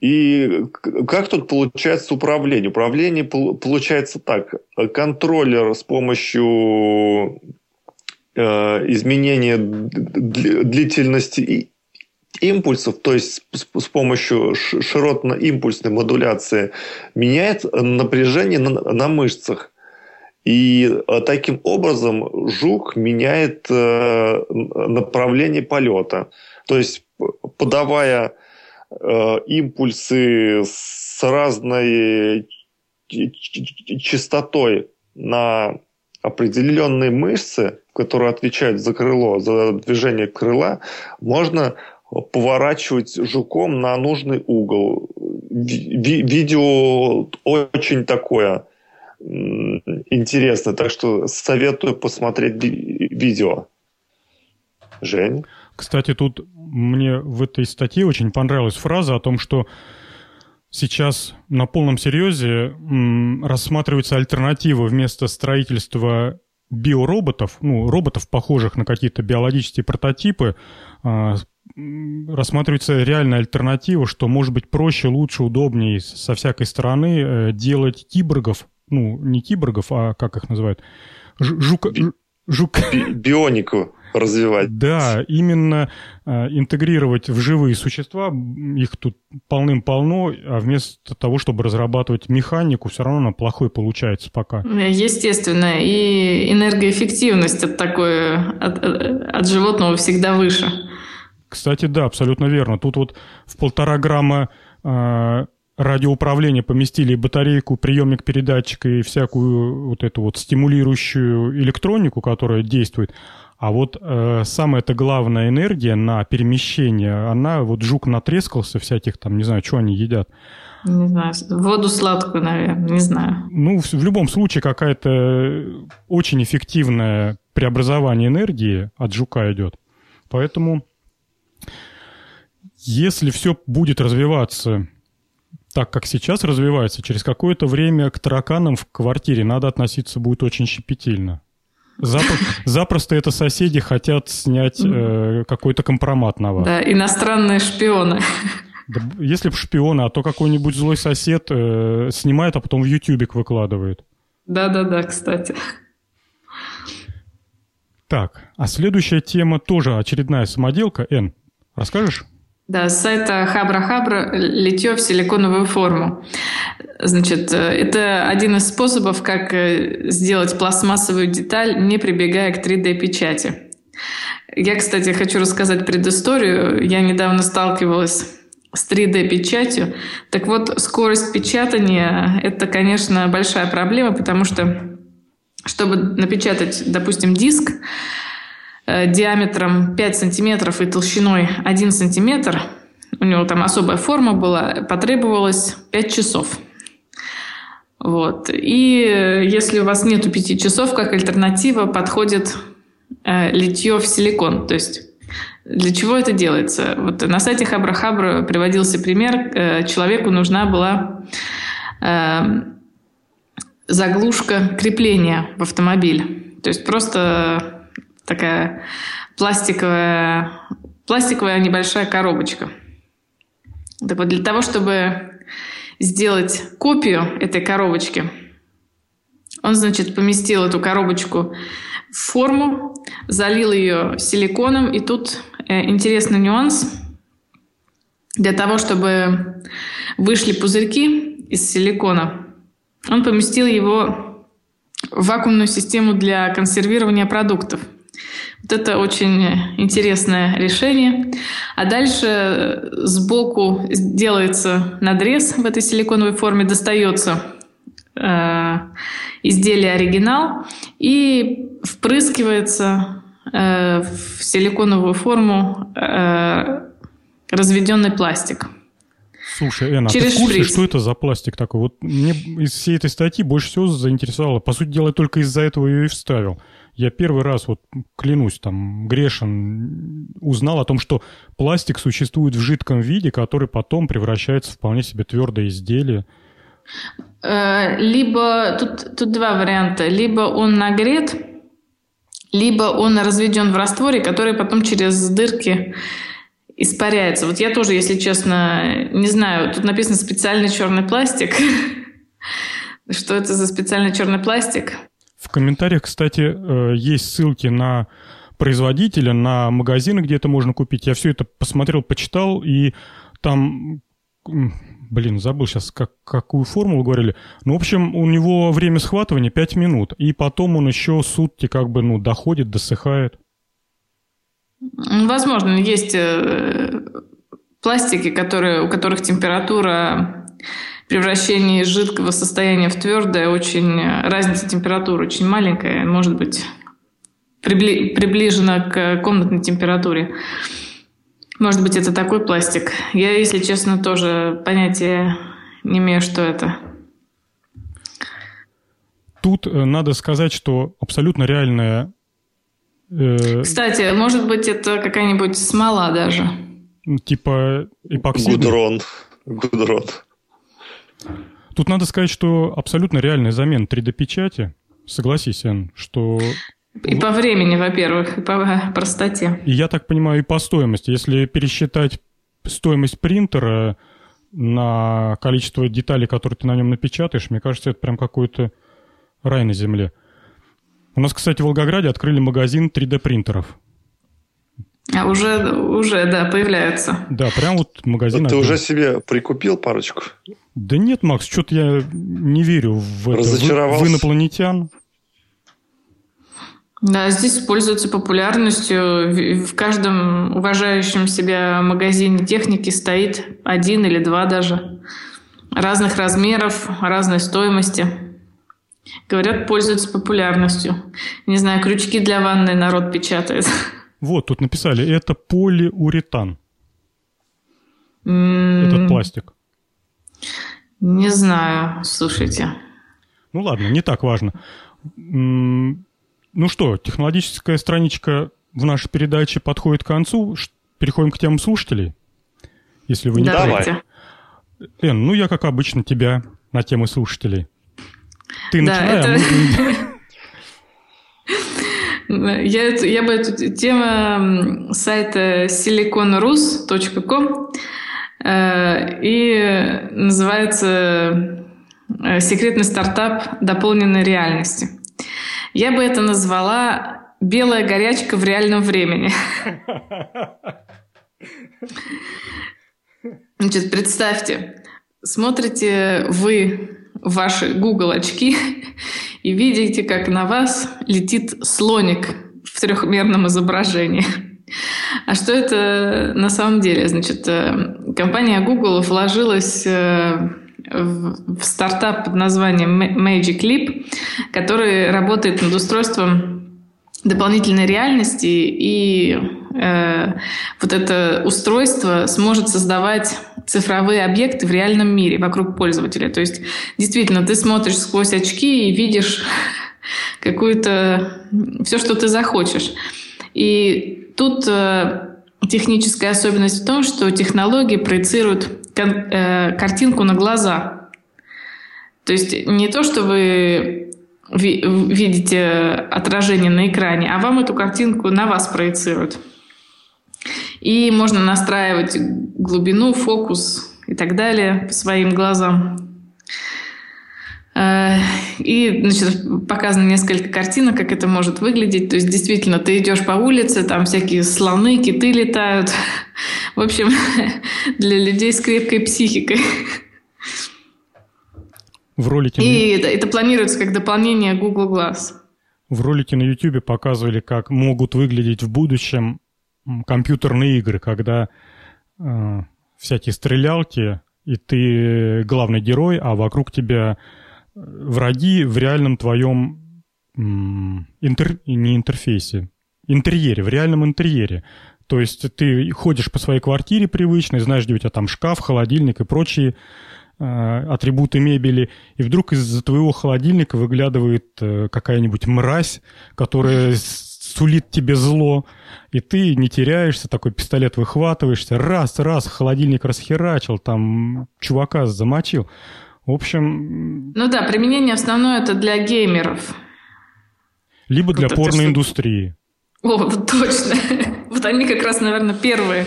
Speaker 2: И как тут получается управление? Управление получается так. Контроллер с помощью э, изменения длительности импульсов, то есть с, помощью широтно-импульсной модуляции, меняет напряжение на, на мышцах. И э, таким образом жук меняет э, направление полета. То есть подавая э, импульсы с разной частотой на определенные мышцы, которые отвечают за крыло, за движение крыла, можно поворачивать жуком на нужный угол. Ви видео очень такое интересное, так что советую посмотреть видео. Жень?
Speaker 1: Кстати, тут мне в этой статье очень понравилась фраза о том, что сейчас на полном серьезе рассматривается альтернатива вместо строительства биороботов, ну, роботов, похожих на какие-то биологические прототипы, а, рассматривается реальная альтернатива, что может быть проще, лучше, удобнее со всякой стороны э, делать киборгов, ну, не киборгов, а как их называют?
Speaker 2: Жука... Жук... Бионику развивать.
Speaker 1: Да, именно э, интегрировать в живые существа, их тут полным-полно, а вместо того, чтобы разрабатывать механику, все равно она плохой получается пока.
Speaker 3: Естественно, и энергоэффективность от такой, от, от животного всегда выше.
Speaker 1: Кстати, да, абсолютно верно. Тут вот в полтора грамма э, радиоуправления поместили батарейку, приемник передатчика и всякую вот эту вот стимулирующую электронику, которая действует. А вот э, самая-то главная энергия на перемещение, она вот жук натрескался всяких там, не знаю, что они едят.
Speaker 3: Не знаю, воду сладкую, наверное, не знаю.
Speaker 1: Ну, в, в любом случае какая-то очень эффективное преобразование энергии от жука идет. Поэтому, если все будет развиваться так, как сейчас развивается, через какое-то время к тараканам в квартире надо относиться будет очень щепетильно. Запро- запросто это соседи хотят снять э, какой-то компромат на вас.
Speaker 3: Да, иностранные шпионы.
Speaker 1: Да, если бы шпионы, а то какой-нибудь злой сосед э, снимает, а потом в ютубик выкладывает.
Speaker 3: Да-да-да, кстати.
Speaker 1: Так, а следующая тема тоже очередная самоделка. Эн, расскажешь?
Speaker 3: Да, с сайта Хабра-Хабра литье в силиконовую форму. Значит, э, это один из способов, как э, сделать пластмассовую деталь, не прибегая к 3D-печати. Я, кстати, хочу рассказать предысторию. Я недавно сталкивалась с 3D-печатью. Так вот, скорость печатания – это, конечно, большая проблема, потому что, чтобы напечатать, допустим, диск, диаметром 5 сантиметров и толщиной 1 сантиметр, у него там особая форма была, потребовалось 5 часов. Вот. И если у вас нету 5 часов, как альтернатива подходит э, литье в силикон. То есть для чего это делается? Вот на сайте Хабра Хабра приводился пример. Э, человеку нужна была э, заглушка крепления в автомобиль. То есть просто такая пластиковая, пластиковая небольшая коробочка. Так вот, для того, чтобы сделать копию этой коробочки, он, значит, поместил эту коробочку в форму, залил ее силиконом, и тут э, интересный нюанс. Для того, чтобы вышли пузырьки из силикона, он поместил его в вакуумную систему для консервирования продуктов – вот это очень интересное решение. А дальше сбоку делается надрез в этой силиконовой форме, достается э, изделие оригинал и впрыскивается э, в силиконовую форму э, разведенный пластик.
Speaker 1: Слушай, Энна, Через а ты в курсе, шприц. что это за пластик такой? Вот мне из всей этой статьи больше всего заинтересовало. По сути дела, только из-за этого ее и вставил. Я первый раз, вот клянусь, там, грешен, узнал о том, что пластик существует в жидком виде, который потом превращается в вполне себе твердое изделие.
Speaker 3: Э, либо, тут, тут два варианта. Либо он нагрет, либо он разведен в растворе, который потом через дырки испаряется. Вот я тоже, если честно, не знаю, тут написано специальный черный пластик. Что это за специальный черный пластик?
Speaker 1: В комментариях, кстати, э, есть ссылки на производителя, на магазины, где это можно купить. Я все это посмотрел, почитал, и там блин, забыл сейчас, как, какую формулу говорили. Ну, в общем, у него время схватывания 5 минут, и потом он еще сутки как бы, ну, доходит, досыхает.
Speaker 3: Возможно, есть э, пластики, которые, у которых температура превращения жидкого состояния в твердое очень разница температуры очень маленькая, может быть прибли, приближена к комнатной температуре. Может быть, это такой пластик. Я, если честно, тоже понятия не имею, что это.
Speaker 1: Тут э, надо сказать, что абсолютно реальная...
Speaker 3: Э... Кстати, может быть, это какая-нибудь смола даже.
Speaker 1: Типа эпоксидный.
Speaker 2: Гудрон. Гудрон.
Speaker 1: Тут надо сказать, что абсолютно реальный замен 3D-печати. Согласись, Эн, что
Speaker 3: и по времени, во-первых, и по простоте.
Speaker 1: И я так понимаю, и по стоимости. Если пересчитать стоимость принтера на количество деталей, которые ты на нем напечатаешь, мне кажется, это прям какой-то рай на земле. У нас, кстати, в Волгограде открыли магазин 3D-принтеров.
Speaker 3: А уже, уже, да, появляются.
Speaker 1: Да, прям вот магазин.
Speaker 2: А ты уже себе прикупил парочку?
Speaker 1: Да нет, Макс, что-то я не верю в это. В, в инопланетян.
Speaker 3: Да, здесь пользуются популярностью. В каждом уважающем себя магазине техники стоит один или два даже. Разных размеров, разной стоимости. Говорят, пользуются популярностью. Не знаю, крючки для ванны народ печатает.
Speaker 1: Вот, тут написали, это полиуретан. Mm. Этот пластик.
Speaker 3: Не знаю, слушайте.
Speaker 1: Ну ладно, не так важно. Ну что, технологическая страничка в нашей передаче подходит к концу. Переходим к темам слушателей. Если вы не
Speaker 3: Давайте.
Speaker 1: Эн, ну я, как обычно, тебя на тему слушателей. Ты
Speaker 3: да, начинай, а это... Я, я бы эту тему сайта siliconrus.com э, и называется э, «Секретный стартап дополненной реальности». Я бы это назвала «белая горячка в реальном времени». Значит, представьте, смотрите вы ваши Google очки и видите, как на вас летит слоник в трехмерном изображении. А что это на самом деле? Значит, э, компания Google вложилась э, в стартап под названием Magic Leap, который работает над устройством дополнительной реальности, и э, вот это устройство сможет создавать цифровые объекты в реальном мире вокруг пользователя. То есть, действительно, ты смотришь сквозь очки и видишь какую-то все, что ты захочешь. И тут э, техническая особенность в том, что технологии проецируют Э, картинку на глаза. То есть не то, что вы видите отражение на экране, а вам эту картинку на вас проецируют. И можно настраивать глубину, фокус и так далее по своим глазам. Э, и значит, показано несколько картинок, как это может выглядеть. То есть действительно, ты идешь по улице, там всякие слоны, киты летают. В общем, для людей с крепкой психикой.
Speaker 1: В ролике
Speaker 3: И это, это планируется как дополнение Google Glass.
Speaker 1: В ролике на YouTube показывали, как могут выглядеть в будущем компьютерные игры, когда э, всякие стрелялки, и ты главный герой, а вокруг тебя враги в реальном твоем интер... не интерфейсе, интерьере, в реальном интерьере. То есть ты ходишь по своей квартире привычной, знаешь, где у тебя там шкаф, холодильник и прочие э, атрибуты мебели, и вдруг из-за твоего холодильника выглядывает э, какая-нибудь мразь, которая сулит тебе зло, и ты не теряешься, такой пистолет выхватываешься, раз, раз, холодильник расхерачил, там чувака замочил. В общем...
Speaker 3: Ну да, применение основное это для геймеров.
Speaker 1: Либо для вот порноиндустрии.
Speaker 3: О, вот точно. Вот они как раз, наверное, первые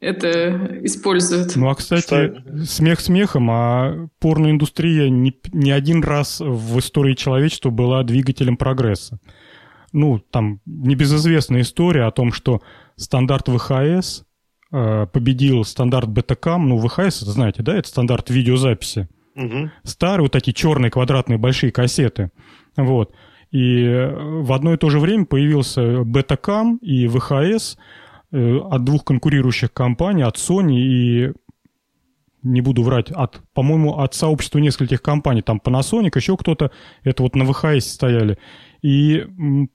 Speaker 3: это используют.
Speaker 1: Ну, а, кстати, Что? смех смехом, а порноиндустрия не, не один раз в истории человечества была двигателем прогресса. Ну, там небезызвестная история о том, что стандарт ВХС э, победил стандарт Betacam. Ну, ВХС, это знаете, да, это стандарт видеозаписи. Угу. Старые вот такие черные квадратные большие кассеты. Вот. И э, в одно и то же время появился Betacam и ВХС э, от двух конкурирующих компаний, от Sony и не буду врать, от, по-моему, от сообщества нескольких компаний, там Panasonic, еще кто-то, это вот на ВХС стояли. И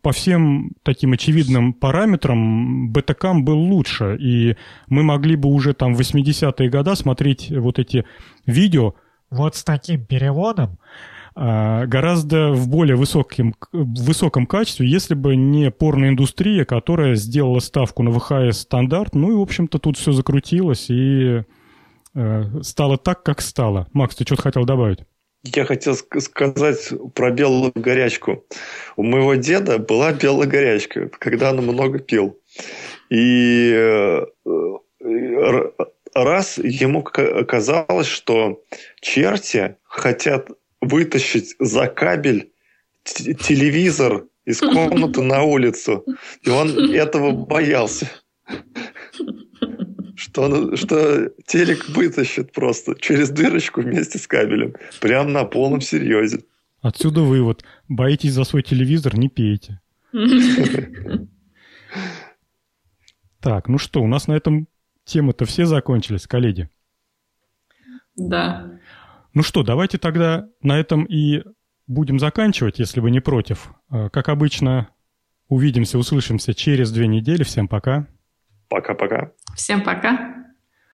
Speaker 1: по всем таким очевидным параметрам Betacam был лучше. И мы могли бы уже там в 80-е годы смотреть вот эти видео вот с таким переводом, а, гораздо в более высоким, высоком качестве, если бы не порноиндустрия, которая сделала ставку на ВХС стандарт. Ну и, в общем-то, тут все закрутилось и э, стало так, как стало. Макс, ты что-то хотел добавить?
Speaker 2: Я хотел сказать про белую горячку. У моего деда была белая горячка, когда он много пил. И э, раз ему казалось, что черти хотят вытащить за кабель телевизор из комнаты на улицу. И он этого боялся что, он, что телек вытащит просто через дырочку вместе с кабелем. Прям на полном серьезе.
Speaker 1: Отсюда вывод. Боитесь за свой телевизор, не пейте. Так, ну что, у нас на этом темы-то все закончились, коллеги?
Speaker 3: Да.
Speaker 1: Ну что, давайте тогда на этом и будем заканчивать, если вы не против. Э, как обычно, увидимся, услышимся через две недели. Всем пока.
Speaker 2: Пока-пока.
Speaker 3: Всем пока.